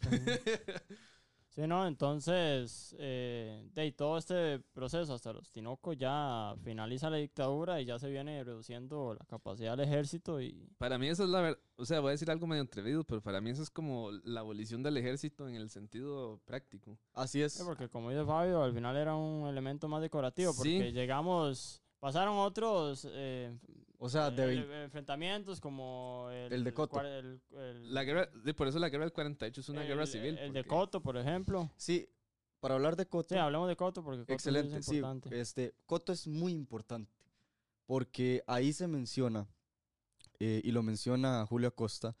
Sí, no, entonces, eh, de todo este proceso hasta los Tinoco ya finaliza la dictadura y ya se viene reduciendo la capacidad del ejército y... Para mí eso es la verdad, o sea, voy a decir algo medio atrevido, pero para mí eso es como la abolición del ejército en el sentido práctico. Así es. porque como dice Fabio, al final era un elemento más decorativo, porque llegamos, pasaron otros eh, o sea, de enfrentamientos como el, de Coto. la guerra, por eso la guerra del 48 es una guerra civil. El de Coto, por ejemplo. Sí, para hablar de Coto. Sí, hablamos de Coto porque Coto excelente, es importante. Sí, este, Coto es muy importante porque ahí se menciona, eh, y lo menciona Julio Acosta,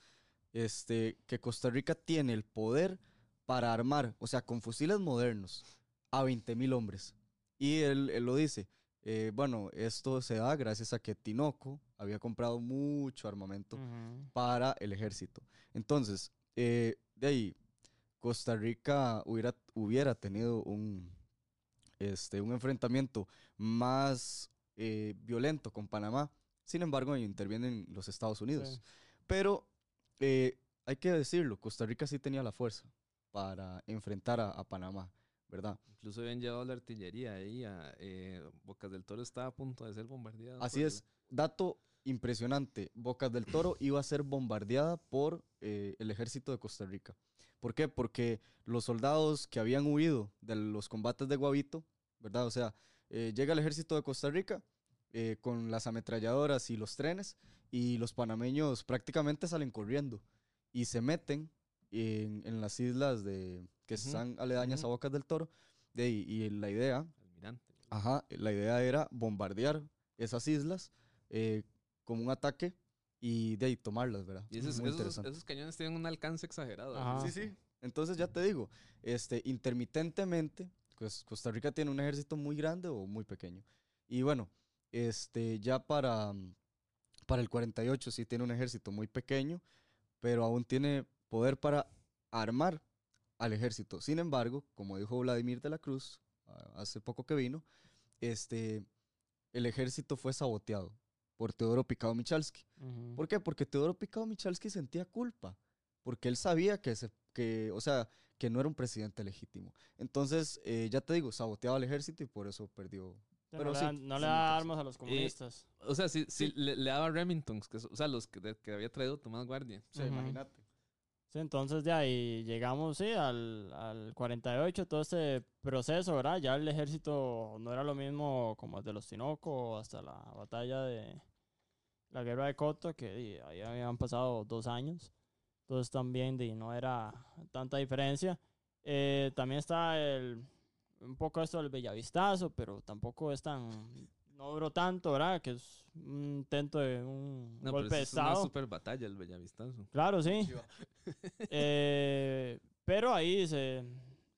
este, que Costa Rica tiene el poder para armar, o sea, con fusiles modernos, a 20 mil hombres. Y él, él lo dice, Eh, bueno, esto se da gracias a que Tinoco había comprado mucho armamento para el ejército. Entonces, eh, de ahí, Costa Rica hubiera, hubiera tenido un, este, un enfrentamiento más eh, violento con Panamá. Sin embargo, intervienen los Estados Unidos. Pero hay que decirlo, Costa Rica sí tenía la fuerza para enfrentar a Panamá. ¿Verdad? Incluso habían llevado la artillería ahí, a, eh, Bocas del Toro estaba a punto de ser bombardeada. Así es, dato impresionante, Bocas del Toro iba a ser bombardeada por eh, el ejército de Costa Rica. ¿Por qué? Porque los soldados que habían huido de los combates de Guavito, ¿verdad? O sea, eh, llega el ejército de Costa Rica con las ametralladoras y los trenes y los panameños prácticamente salen corriendo y se meten en, las islas de, que están aledañas a Bocas del Toro. De, y, la idea, ajá, la idea era bombardear esas islas eh, como un ataque y de ahí tomarlas, ¿verdad? Y esos, esos, cañones tienen un alcance exagerado. Sí, sí. Entonces ya te digo, este, intermitentemente, pues Costa Rica tiene un ejército muy grande o muy pequeño. Y bueno, este, ya para, para el 48 sí tiene un ejército muy pequeño, pero aún tiene poder para armar al ejército. Sin embargo, como dijo Vladimir de la Cruz ah, hace poco que vino, este, el ejército fue saboteado por Teodoro Picado Michalski. ¿Por qué? Porque Teodoro Picado Michalski sentía culpa, porque él sabía que, se, que, o sea, que no era un presidente legítimo. Entonces, eh, ya te digo, saboteaba al ejército y por eso perdió. Pero no, le, no le da armas a los comunistas. o sea, sí, sí, Le, daba Remingtons, que, o sea, los que, que había traído Tomás Guardia. Sí, imagínate entonces de ahí llegamos, sí, al, al 48, todo este proceso, ¿verdad? Ya el ejército no era lo mismo como el de los Tinoco hasta la batalla de la guerra de Coto, que ahí habían pasado dos años. Entonces también no era tanta diferencia. Eh, también está el, un poco esto del Bellavistazo, pero tampoco es tan no duró tanto, ¿verdad? Que es un intento de un golpe de Estado. Es una super batalla el Bellavistazo. Claro, sí. eh, pero ahí se,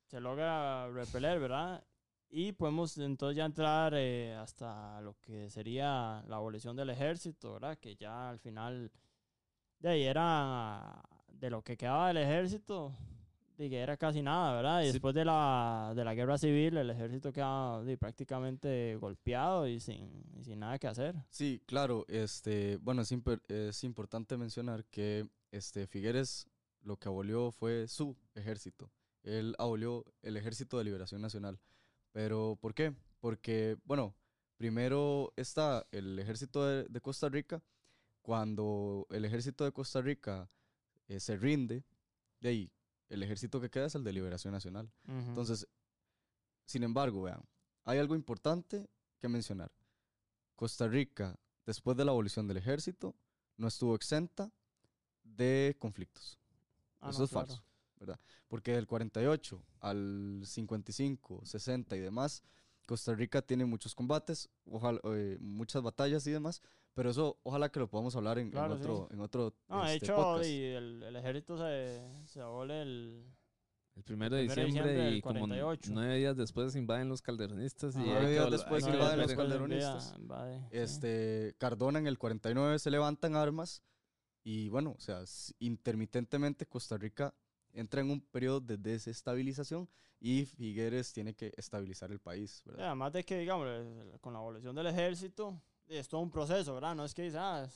se, logra repeler, ¿verdad? Y podemos entonces ya entrar eh, hasta lo que sería la abolición del ejército, ¿verdad? Que ya al final de ahí era de lo que quedaba del ejército, de que era casi nada, ¿verdad? Y después de la, de la guerra civil, el ejército quedaba prácticamente golpeado y sin, sin nada que hacer. Sí, claro. Este, bueno, es, es importante mencionar que este, Figueres lo que abolió fue su ejército. Él abolió el Ejército de Liberación Nacional. Pero, ¿por qué? Porque, bueno, primero está el ejército de, Costa Rica. Cuando el ejército de Costa Rica eh, se rinde, de ahí el ejército que queda es el de Liberación Nacional. Entonces, sin embargo, vean, hay algo importante que mencionar. Costa Rica, después de la abolición del ejército, no estuvo exenta de conflictos. Ah, Eso es falso, ¿verdad? Porque del 48 al 55, 60 y demás, Costa Rica tiene muchos combates, ojalá, eh, muchas batallas y demás, pero eso ojalá que lo podamos hablar en, otro, en otro No, de este, hecho, y el, el, ejército se, se abole el... El primero de diciembre, y como nueve días después invaden los calderonistas. y nueve días después invaden los calderonistas. este, Cardona en el 49 se levantan armas y bueno, o sea, intermitentemente Costa Rica entra en un periodo de desestabilización y Figueres tiene que estabilizar el país. ¿verdad? además de que, digamos, con la abolición del ejército, es todo un proceso, ¿verdad? No es que ah,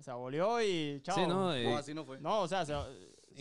se abolió y chao. Sí, no, no, así no fue. No, o sea, se,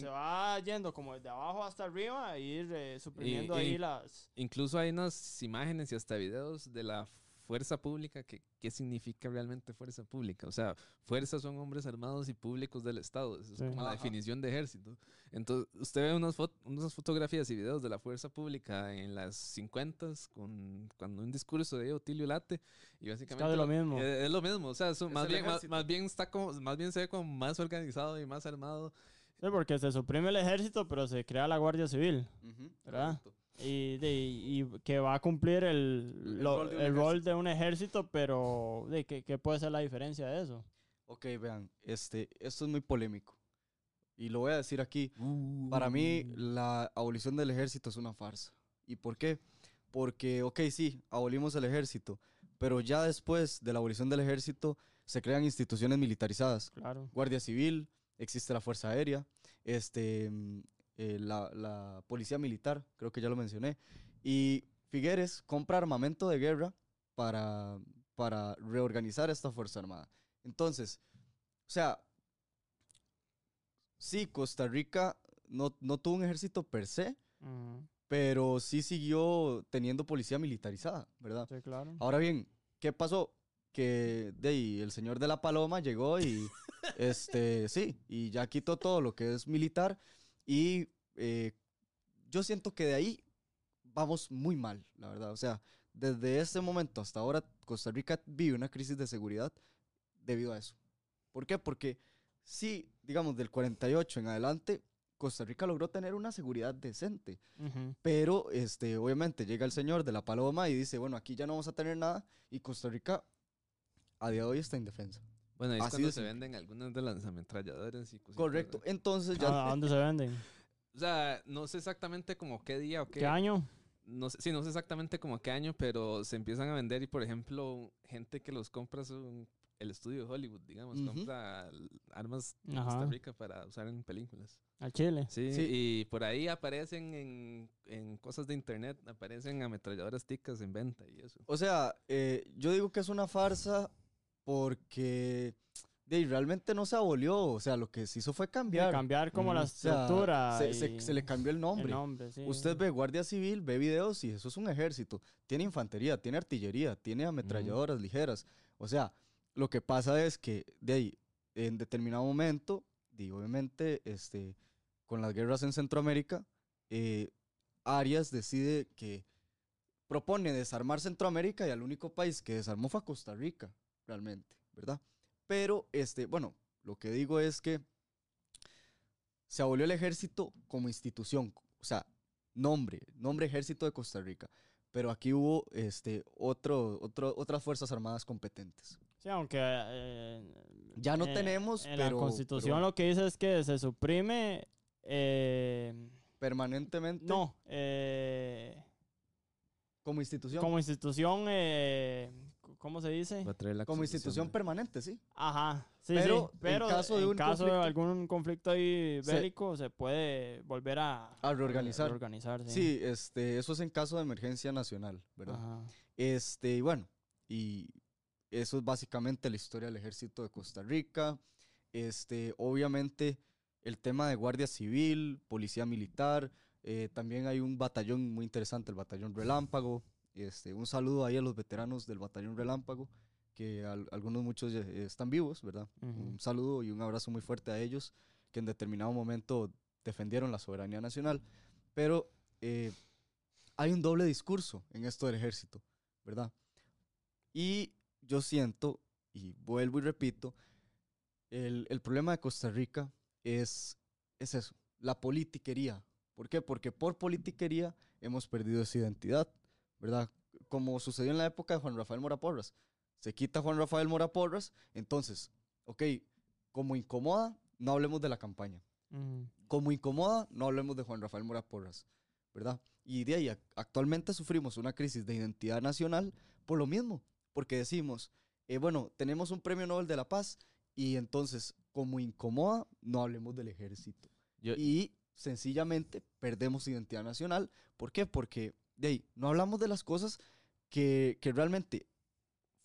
va yendo como desde abajo hasta arriba e ir eh, suprimiendo ahí las... Incluso hay unas imágenes y hasta videos de la fuerza pública, ¿qué, ¿qué significa realmente fuerza pública? O sea, fuerzas son hombres armados y públicos del Estado. Esa es como la definición de ejército. Entonces, usted ve unas, unas fotografías y videos de la fuerza pública en las 50 con cuando un discurso de Otilio Late y básicamente es lo mismo. Es, lo mismo, o sea, más, bien, más, bien está como, más bien se ve como más organizado y más armado. Sí, porque se suprime el ejército, pero se crea la Guardia Civil, ¿verdad? Y, de, y, que va a cumplir el, el, rol, de un ejército, pero de ¿qué, ¿qué, puede ser la diferencia de eso? Ok, vean, este, esto es muy polémico. Y lo voy a decir aquí. Para mí, uh. la abolición del ejército es una farsa. ¿Y por qué? Porque, ok, sí, abolimos el ejército, pero ya después de la abolición del ejército se crean instituciones militarizadas. Claro. Guardia Civil, existe la Fuerza Aérea, este, eh, la, la Policía Militar, creo que ya lo mencioné. Y Figueres compra armamento de guerra para, para reorganizar esta Fuerza Armada. Entonces, o sea, sí, Costa Rica no, no tuvo un ejército per se, pero sí siguió teniendo policía militarizada, ¿verdad? Sí, claro. Ahora bien, ¿qué pasó? Que de ahí, el señor de la paloma llegó y, este, sí, y ya quitó todo lo que es militar y eh, yo siento que de ahí vamos muy mal, la verdad. O sea, desde ese momento hasta ahora, Costa Rica vive una crisis de seguridad debido a eso. ¿Por qué? Porque sí, digamos, del 48 en adelante, Costa Rica logró tener una seguridad decente. Pero, este, obviamente, llega el señor de la paloma y dice, bueno, aquí ya no vamos a tener nada. Y Costa Rica, a día de hoy, está indefensa. Bueno, es cuando se venden algunas de las ametralladoras y cosas. Correcto. Entonces ya... ¿A dónde se venden? O sea, no sé exactamente como qué día o qué... ¿Qué año? No sé, sí, no sé exactamente como qué año, pero se empiezan a vender y, por ejemplo, gente que los compra son el estudio de Hollywood, digamos, compra armas de Costa Rica para usar en películas. A Chile. Sí, y por ahí aparecen en, en, cosas de internet, aparecen ametralladoras ticas en venta y eso. O sea, eh, yo digo que es una farsa porque de, realmente no se abolió, o sea, lo que se hizo fue cambiar. cambiar como la estructura. se, le cambió el nombre. Usted ve Guardia Civil, ve videos y eso es un ejército. Tiene infantería, tiene artillería, tiene ametralladoras ligeras. O sea, lo que pasa es que de ahí, en determinado momento, y obviamente este, con las guerras en Centroamérica, eh, Arias decide que propone desarmar Centroamérica y el único país que desarmó fue Costa Rica, realmente, ¿verdad? Pero, este, bueno, lo que digo es que se abolió el ejército como institución, o sea, nombre, nombre Ejército de Costa Rica. Pero aquí hubo este, otro, otro, otras Fuerzas Armadas competentes. Sí, aunque... Eh, ya no eh, tenemos, en la Constitución lo que dice es que se suprime... Eh, Permanentemente. No. como institución. Como institución... ¿Cómo se dice? Como institución permanente, sí. Ajá. Sí, pero, pero en caso de, un caso de algún conflicto ahí bélico se, puede volver a, a reorganizar. reorganizar sí. sí. este, eso es en caso de emergencia nacional, ¿verdad? Ajá. Este, y bueno, y eso es básicamente la historia del ejército de Costa Rica. Este, obviamente, el tema de guardia civil, policía militar. Eh, también hay un batallón muy interesante, el batallón Relámpago. Este, un saludo ahí a los veteranos del batallón Relámpago, que algunos muchos están vivos, ¿verdad? Un saludo y un abrazo muy fuerte a ellos, que en determinado momento defendieron la soberanía nacional. Pero eh, hay un doble discurso en esto del ejército, ¿verdad? Y yo siento, y vuelvo y repito, el, el problema de Costa Rica es, es eso, la politiquería. ¿Por qué? Porque por politiquería hemos perdido esa identidad, ¿verdad? Como sucedió en la época de Juan Rafael Mora Porras. Se quita Juan Rafael Mora Porras, entonces, ok, como incomoda, no hablemos de la campaña. Como incomoda, no hablemos de Juan Rafael Mora Porras, ¿verdad? Y de ahí, actualmente sufrimos una crisis de identidad nacional por lo mismo, porque decimos, eh, bueno, tenemos un premio Nobel de la Paz y entonces, como incomoda, no hablemos del ejército. y sencillamente perdemos identidad nacional. ¿Por qué? Porque de ahí, no hablamos de las cosas que, que realmente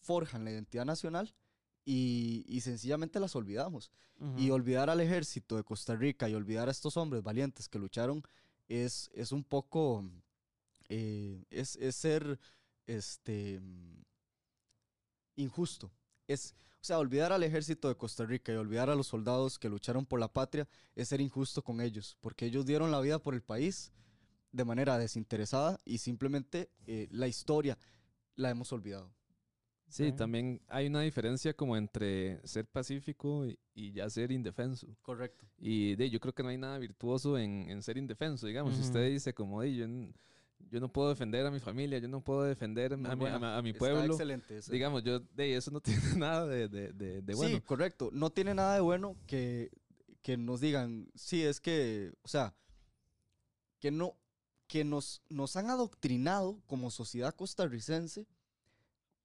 forjan la identidad nacional y, y sencillamente las olvidamos. Y olvidar al ejército de Costa Rica y olvidar a estos hombres valientes que lucharon es, es un poco, eh, es, es ser, este, injusto. Es, o sea, olvidar al ejército de Costa Rica y olvidar a los soldados que lucharon por la patria es ser injusto con ellos, porque ellos dieron la vida por el país de manera desinteresada y simplemente eh, la historia la hemos olvidado. Sí, también hay una diferencia como entre ser pacífico y, ya ser indefenso. Correcto. Y de, yo creo que no hay nada virtuoso en, ser indefenso. Digamos, si usted dice como, de, yo, yo no puedo defender a mi familia, yo no puedo defender a, mi, pueblo. excelente. Digamos, yo de eso no tiene nada de, de, de, bueno. Sí, correcto. No tiene nada de bueno que, que nos digan, sí, es que, o sea, que no, que nos, nos han adoctrinado como sociedad costarricense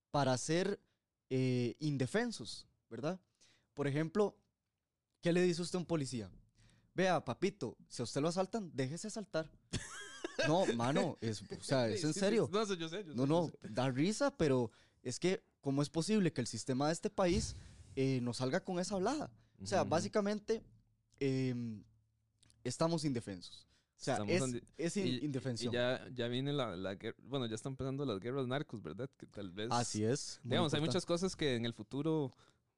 para ser eh, indefensos, ¿verdad? Por ejemplo, ¿qué le dice usted a un policía? Vea, papito, si a usted lo asaltan, déjese asaltar. No, mano, es, o sea, es en serio. no, yo sé, no, no, da risa, pero es que, ¿cómo es posible que el sistema de este país eh, nos salga con esa hablada? O sea, básicamente, em, estamos indefensos. O sea, es, indefensión. Y ya, ya viene la, la, Bueno, ya están empezando las guerras narcos, ¿verdad? Que tal vez. Así es. Digamos, hay muchas cosas que en el futuro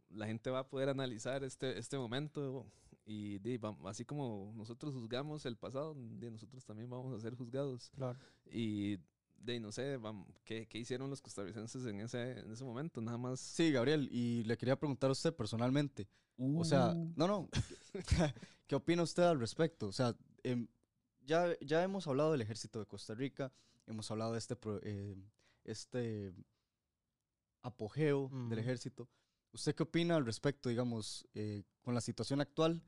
la gente va a poder analizar este, este momento y así como nosotros juzgamos el pasado, de nosotros también vamos a ser juzgados. Claro. Y de no sé, vamos, ¿qué, ¿qué, hicieron los costarricenses en ese, en ese momento? Nada más. Sí, Gabriel, y le quería preguntar a usted personalmente. O sea, uh. no, no. ¿Qué opina usted al respecto? O sea, em, ya, ya hemos hablado del ejército de Costa Rica, hemos hablado de este, eh, este apogeo del ejército. ¿Usted qué opina al respecto, digamos, eh, con la situación actual?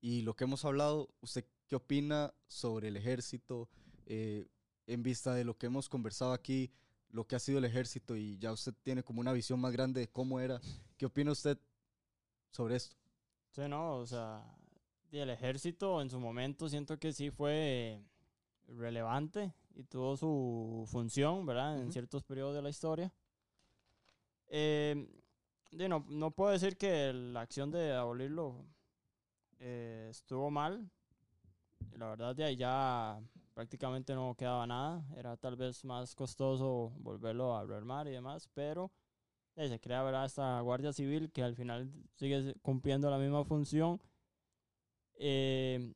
Y lo que hemos hablado, ¿usted qué opina sobre el ejército eh, en vista de lo que hemos conversado aquí, lo que ha sido el ejército y ya usted tiene como una visión más grande de cómo era? ¿Qué opina usted sobre esto? Sí, no, o sea, el ejército en su momento siento que sí fue relevante y tuvo su función, ¿verdad? En ciertos periodos de la historia. Eh, no, no puedo decir que la acción de abolirlo eh, estuvo mal. La verdad de ahí ya prácticamente no quedaba nada. Era tal vez más costoso volverlo a rearmar y demás, pero eh, se crea ¿verdad? esta Guardia Civil que al final sigue cumpliendo la misma función. Eh,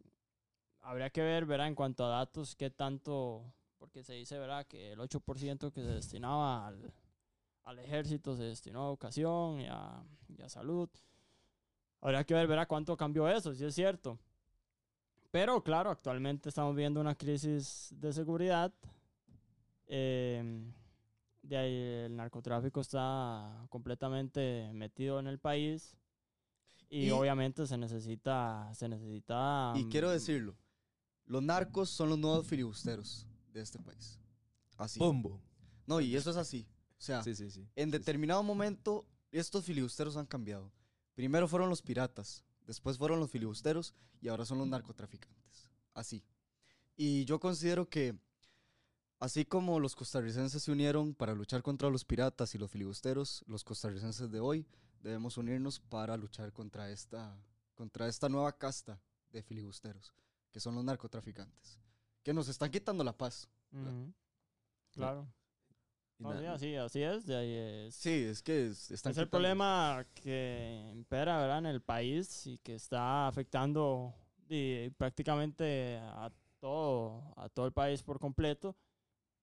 habría que ver, ¿verdad? En cuanto a datos, qué tanto, porque se dice, ¿verdad? Que el 8% que se destinaba al, al, ejército se destinó a educación y a, y a salud. Habría que ver, verá cuánto cambió eso, si es cierto. Pero claro, actualmente estamos viendo una crisis de seguridad. Em, de ahí el narcotráfico está completamente metido en el país. Y, obviamente se necesita, se necesita... Y quiero mm, decirlo, los narcos son los nuevos filibusteros de este país. Así. Pombo. No, y eso es así. O sea, en determinado momento estos filibusteros han cambiado. Primero fueron los piratas, después fueron los filibusteros y ahora son los narcotraficantes. Así. Y yo considero que, así como los costarricenses se unieron para luchar contra los piratas y los filibusteros, los costarricenses de hoy debemos unirnos para luchar contra esta, contra esta nueva casta de filibusteros, que son los narcotraficantes, que nos están quitando la paz. Claro así, así es, de ahí es. Sí, es que es, es el problema que impera ¿verdad? en el país y que está afectando prácticamente a todo, a todo el país por completo.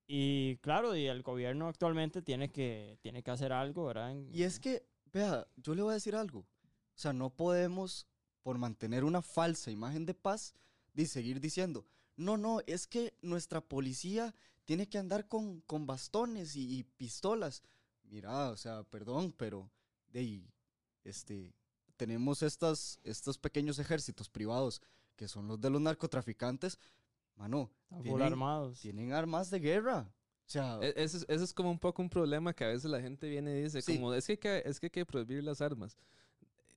Y claro, y el gobierno actualmente tiene que, tiene que hacer algo, ¿verdad? Y es que, vea, yo le voy a decir algo. O sea, no podemos, por mantener una falsa imagen de paz, de seguir diciendo, no, no, es que nuestra policía tiene que andar con, con bastones y, pistolas. Mira, o sea, perdón, pero de este, tenemos estas, estos pequeños ejércitos privados que son los de los narcotraficantes. Mano, tienen, armados. tienen armas de guerra. Sea, e, eso, es como un poco un problema que a veces la gente viene y dice, como es que, es que hay que prohibir las armas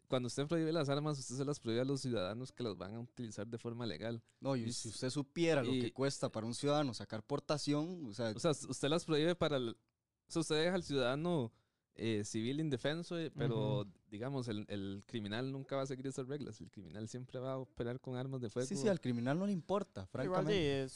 cuando usted prohíbe las armas, usted se las prohíbe a los ciudadanos que las van a utilizar de forma legal. No, y, si usted supiera lo que cuesta para un ciudadano sacar portación, o sea... O sea, usted las prohíbe para... El, o sea, usted deja al ciudadano eh, civil indefenso, eh, pero digamos, el, el, criminal nunca va a seguir esas reglas. El criminal siempre va a operar con armas de fuego. Sí, sí, al criminal no le importa, francamente. Igual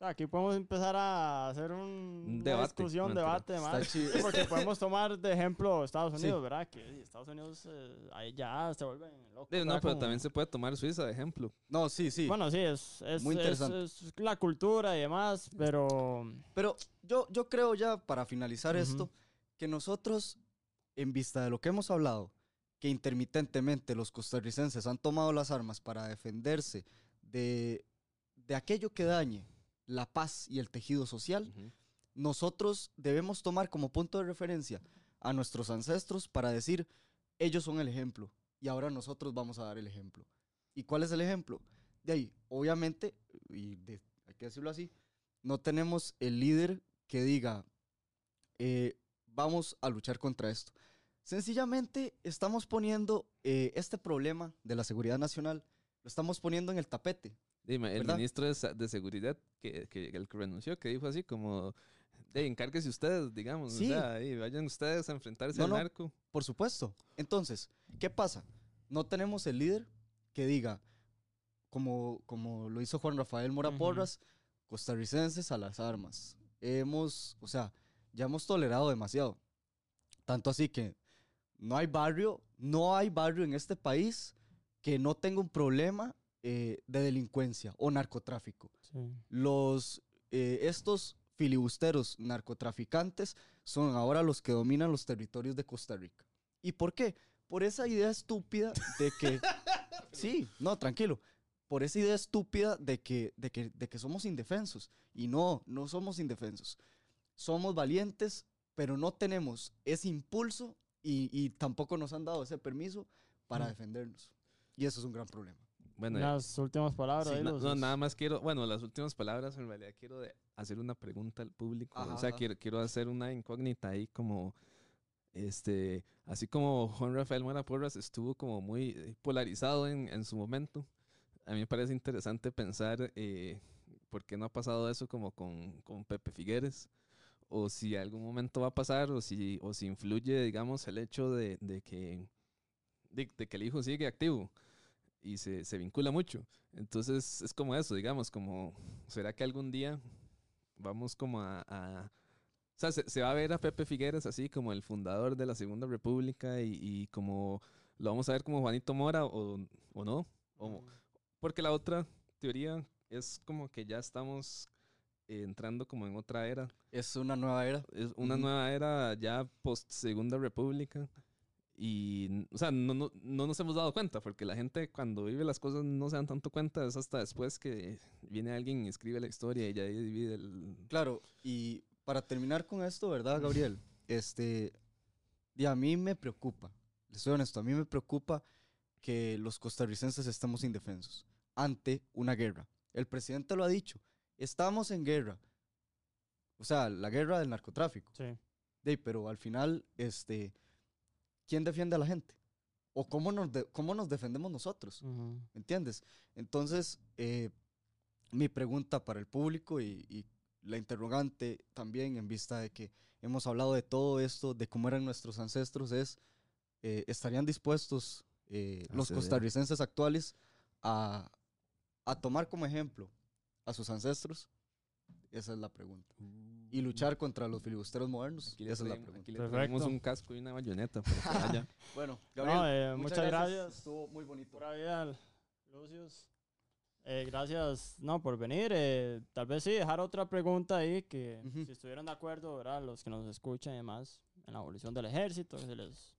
aquí podemos empezar a hacer un, una discusión, debate más. porque podemos tomar de ejemplo Estados Unidos, ¿verdad? Que Estados Unidos eh, ahí ya se vuelven locos. no, pero también se puede tomar Suiza de ejemplo. No, sí, sí. Bueno, sí, es, es, Muy interesante. Es, la cultura y demás, pero... Pero yo, yo creo ya, para finalizar esto, que nosotros, en vista de lo que hemos hablado, que intermitentemente los costarricenses han tomado las armas para defenderse de, de aquello que dañe la paz y el tejido social, nosotros debemos tomar como punto de referencia a nuestros ancestros para decir, ellos son el ejemplo y ahora nosotros vamos a dar el ejemplo. ¿Y cuál es el ejemplo? De ahí, obviamente, y hay que decirlo así, no tenemos el líder que diga, eh, vamos a luchar contra esto. Sencillamente estamos poniendo eh, este problema de la seguridad nacional, lo estamos poniendo en el tapete. Dime, el ministro de, Seguridad, que, que, el que renunció, que dijo así como, de encárguese ustedes, digamos, sí. o sea, y vayan ustedes a enfrentarse al narco. Por supuesto. Entonces, ¿qué pasa? No tenemos el líder que diga, como, como lo hizo Juan Rafael Mora Porras, costarricenses a las armas. Hemos, o sea, ya hemos tolerado demasiado. Tanto así que no hay barrio, no hay barrio en este país que no tenga un problema eh, de delincuencia o narcotráfico. Los, eh, estos filibusteros narcotraficantes son ahora los que dominan los territorios de Costa Rica. ¿Y por qué? Por esa idea estúpida de que... sí, no, tranquilo. Por esa idea estúpida de que, de, que, de que somos indefensos. Y no, no somos indefensos. Somos valientes, pero no tenemos ese impulso y, tampoco nos han dado ese permiso para defendernos. Y eso es un gran problema. Bueno, las últimas palabras. no, nada más quiero, bueno, las últimas palabras en realidad quiero hacer una pregunta al público. o sea, quiero, quiero hacer una incógnita ahí como, este, así como Juan Rafael Mora Porras estuvo como muy eh, polarizado en, en su momento. A mí me parece interesante pensar eh, por qué no ha pasado eso como con, con Pepe Figueres o si algún momento va a pasar, o si, o si influye, digamos, el hecho de, de que, de, que el hijo sigue activo y se, se, vincula mucho. Entonces es como eso, digamos, como, ¿será que algún día vamos como a... o sea, se, va a ver a Pepe Figueres así como el fundador de la Segunda República y, y como lo vamos a ver como Juanito Mora o, o no. O, porque la otra teoría es como que ya estamos entrando como en otra era. Es una nueva era. Es una nueva era ya post Segunda República. Y, o sea, no, no, no, nos hemos dado cuenta, porque la gente cuando vive las cosas no se dan tanto cuenta, es hasta después que viene alguien y escribe la historia y ya divide el... Claro, y para terminar con esto, ¿verdad, Gabriel? Este, y a mí me preocupa, les soy honesto, a mí me preocupa que los costarricenses estemos indefensos ante una guerra. El presidente lo ha dicho, estamos en guerra. O sea, la guerra del narcotráfico. Sí. pero al final, este, ¿quién defiende a la gente? ¿O cómo nos, cómo nos defendemos nosotros? ¿Me entiendes? Entonces, eh, mi pregunta para el público y, la interrogante también en vista de que hemos hablado de todo esto, de cómo eran nuestros ancestros, es, eh, ¿estarían dispuestos eh, los costarricenses actuales a, a tomar como ejemplo a sus ancestros? Esa es la pregunta. Y luchar uh. contra los filibusteros modernos. Esa es la pregunta. Aquí le tenemos un casco y una bayoneta. bueno, Gabriel, eh, muchas, gracias. Estuvo muy bonito. Por Lucius. Eh, gracias no, por venir. Eh, tal vez sí, dejar otra pregunta ahí, que si estuvieran de acuerdo, ¿verdad? los que nos escuchan y demás, en la abolición del ejército, si les,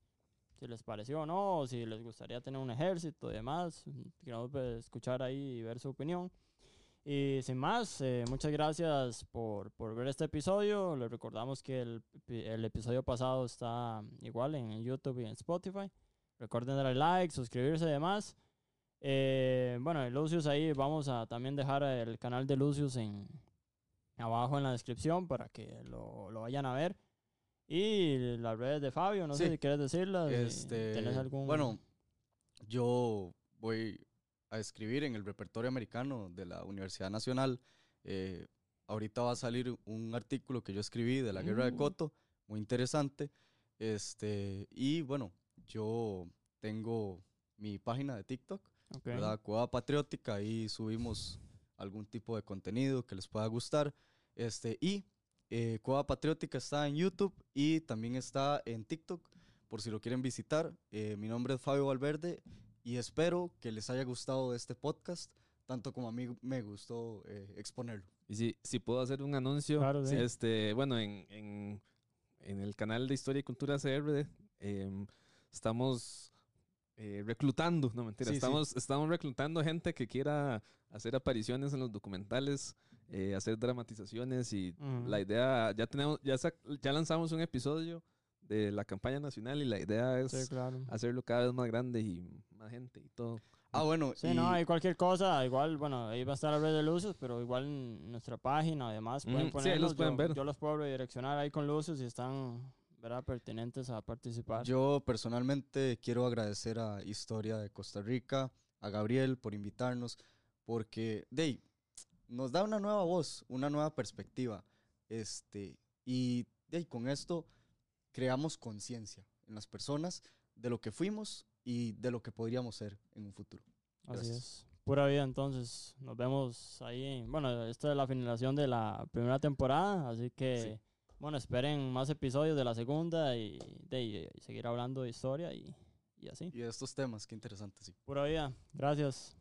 si les pareció o no, o si les gustaría tener un ejército y demás, queremos pues, escuchar ahí y ver su opinión. Y sin más, eh, muchas gracias por, por, ver este episodio. Les recordamos que el, el, episodio pasado está igual en YouTube y en Spotify. Recuerden darle like, suscribirse y demás. Eh, bueno, Lucius ahí vamos a también dejar el canal de Lucius en, abajo en la descripción para que lo, lo vayan a ver. Y las redes de Fabio, no sé si quieres decirlas. Este, ¿Tenés algún... Bueno, yo voy a escribir en el repertorio americano de la Universidad Nacional. Eh, ahorita va a salir un artículo que yo escribí de la guerra de mm. Coto, muy interesante. Este, y bueno, yo tengo mi página de TikTok, la Cueva Patriótica, ahí subimos algún tipo de contenido que les pueda gustar. Este, y eh, Cueva Patriótica está en YouTube y también está en TikTok, por si lo quieren visitar. Eh, mi nombre es Fabio Valverde y espero que les haya gustado este podcast, tanto como a mí me gustó eh, exponerlo. Y si, si puedo hacer un anuncio, este, bueno, en, en, en, el canal de Historia y Cultura CR em, estamos eh, reclutando, no mentira, estamos, estamos reclutando gente que quiera hacer apariciones en los documentales, eh, hacer dramatizaciones y la idea, ya tenemos, ya, ya lanzamos un episodio de la campaña nacional y la idea es hacerlo cada vez más grande y más gente y todo. Ah, bueno. Sí, no, hay cualquier cosa, igual, bueno, ahí va a estar la red de Lucius, pero igual en nuestra página, además, pueden ponerlos. Sí, los pueden yo, ver. Yo los puedo redireccionar ahí con Lucius y están ¿verdad? pertinentes a participar. Yo personalmente quiero agradecer a Historia de Costa Rica, a Gabriel por invitarnos, porque de nos da una nueva voz, una nueva perspectiva. Este, y de con esto creamos conciencia en las personas de lo que fuimos y de lo que podríamos ser en un futuro. Así es. Pura vida, entonces. Nos vemos ahí. Bueno, esta es la finalización de la primera temporada, así que, bueno, esperen más episodios de la segunda y, de, seguir hablando de historia y, y así. Y de estos temas, qué interesante, sí. Pura vida. Gracias.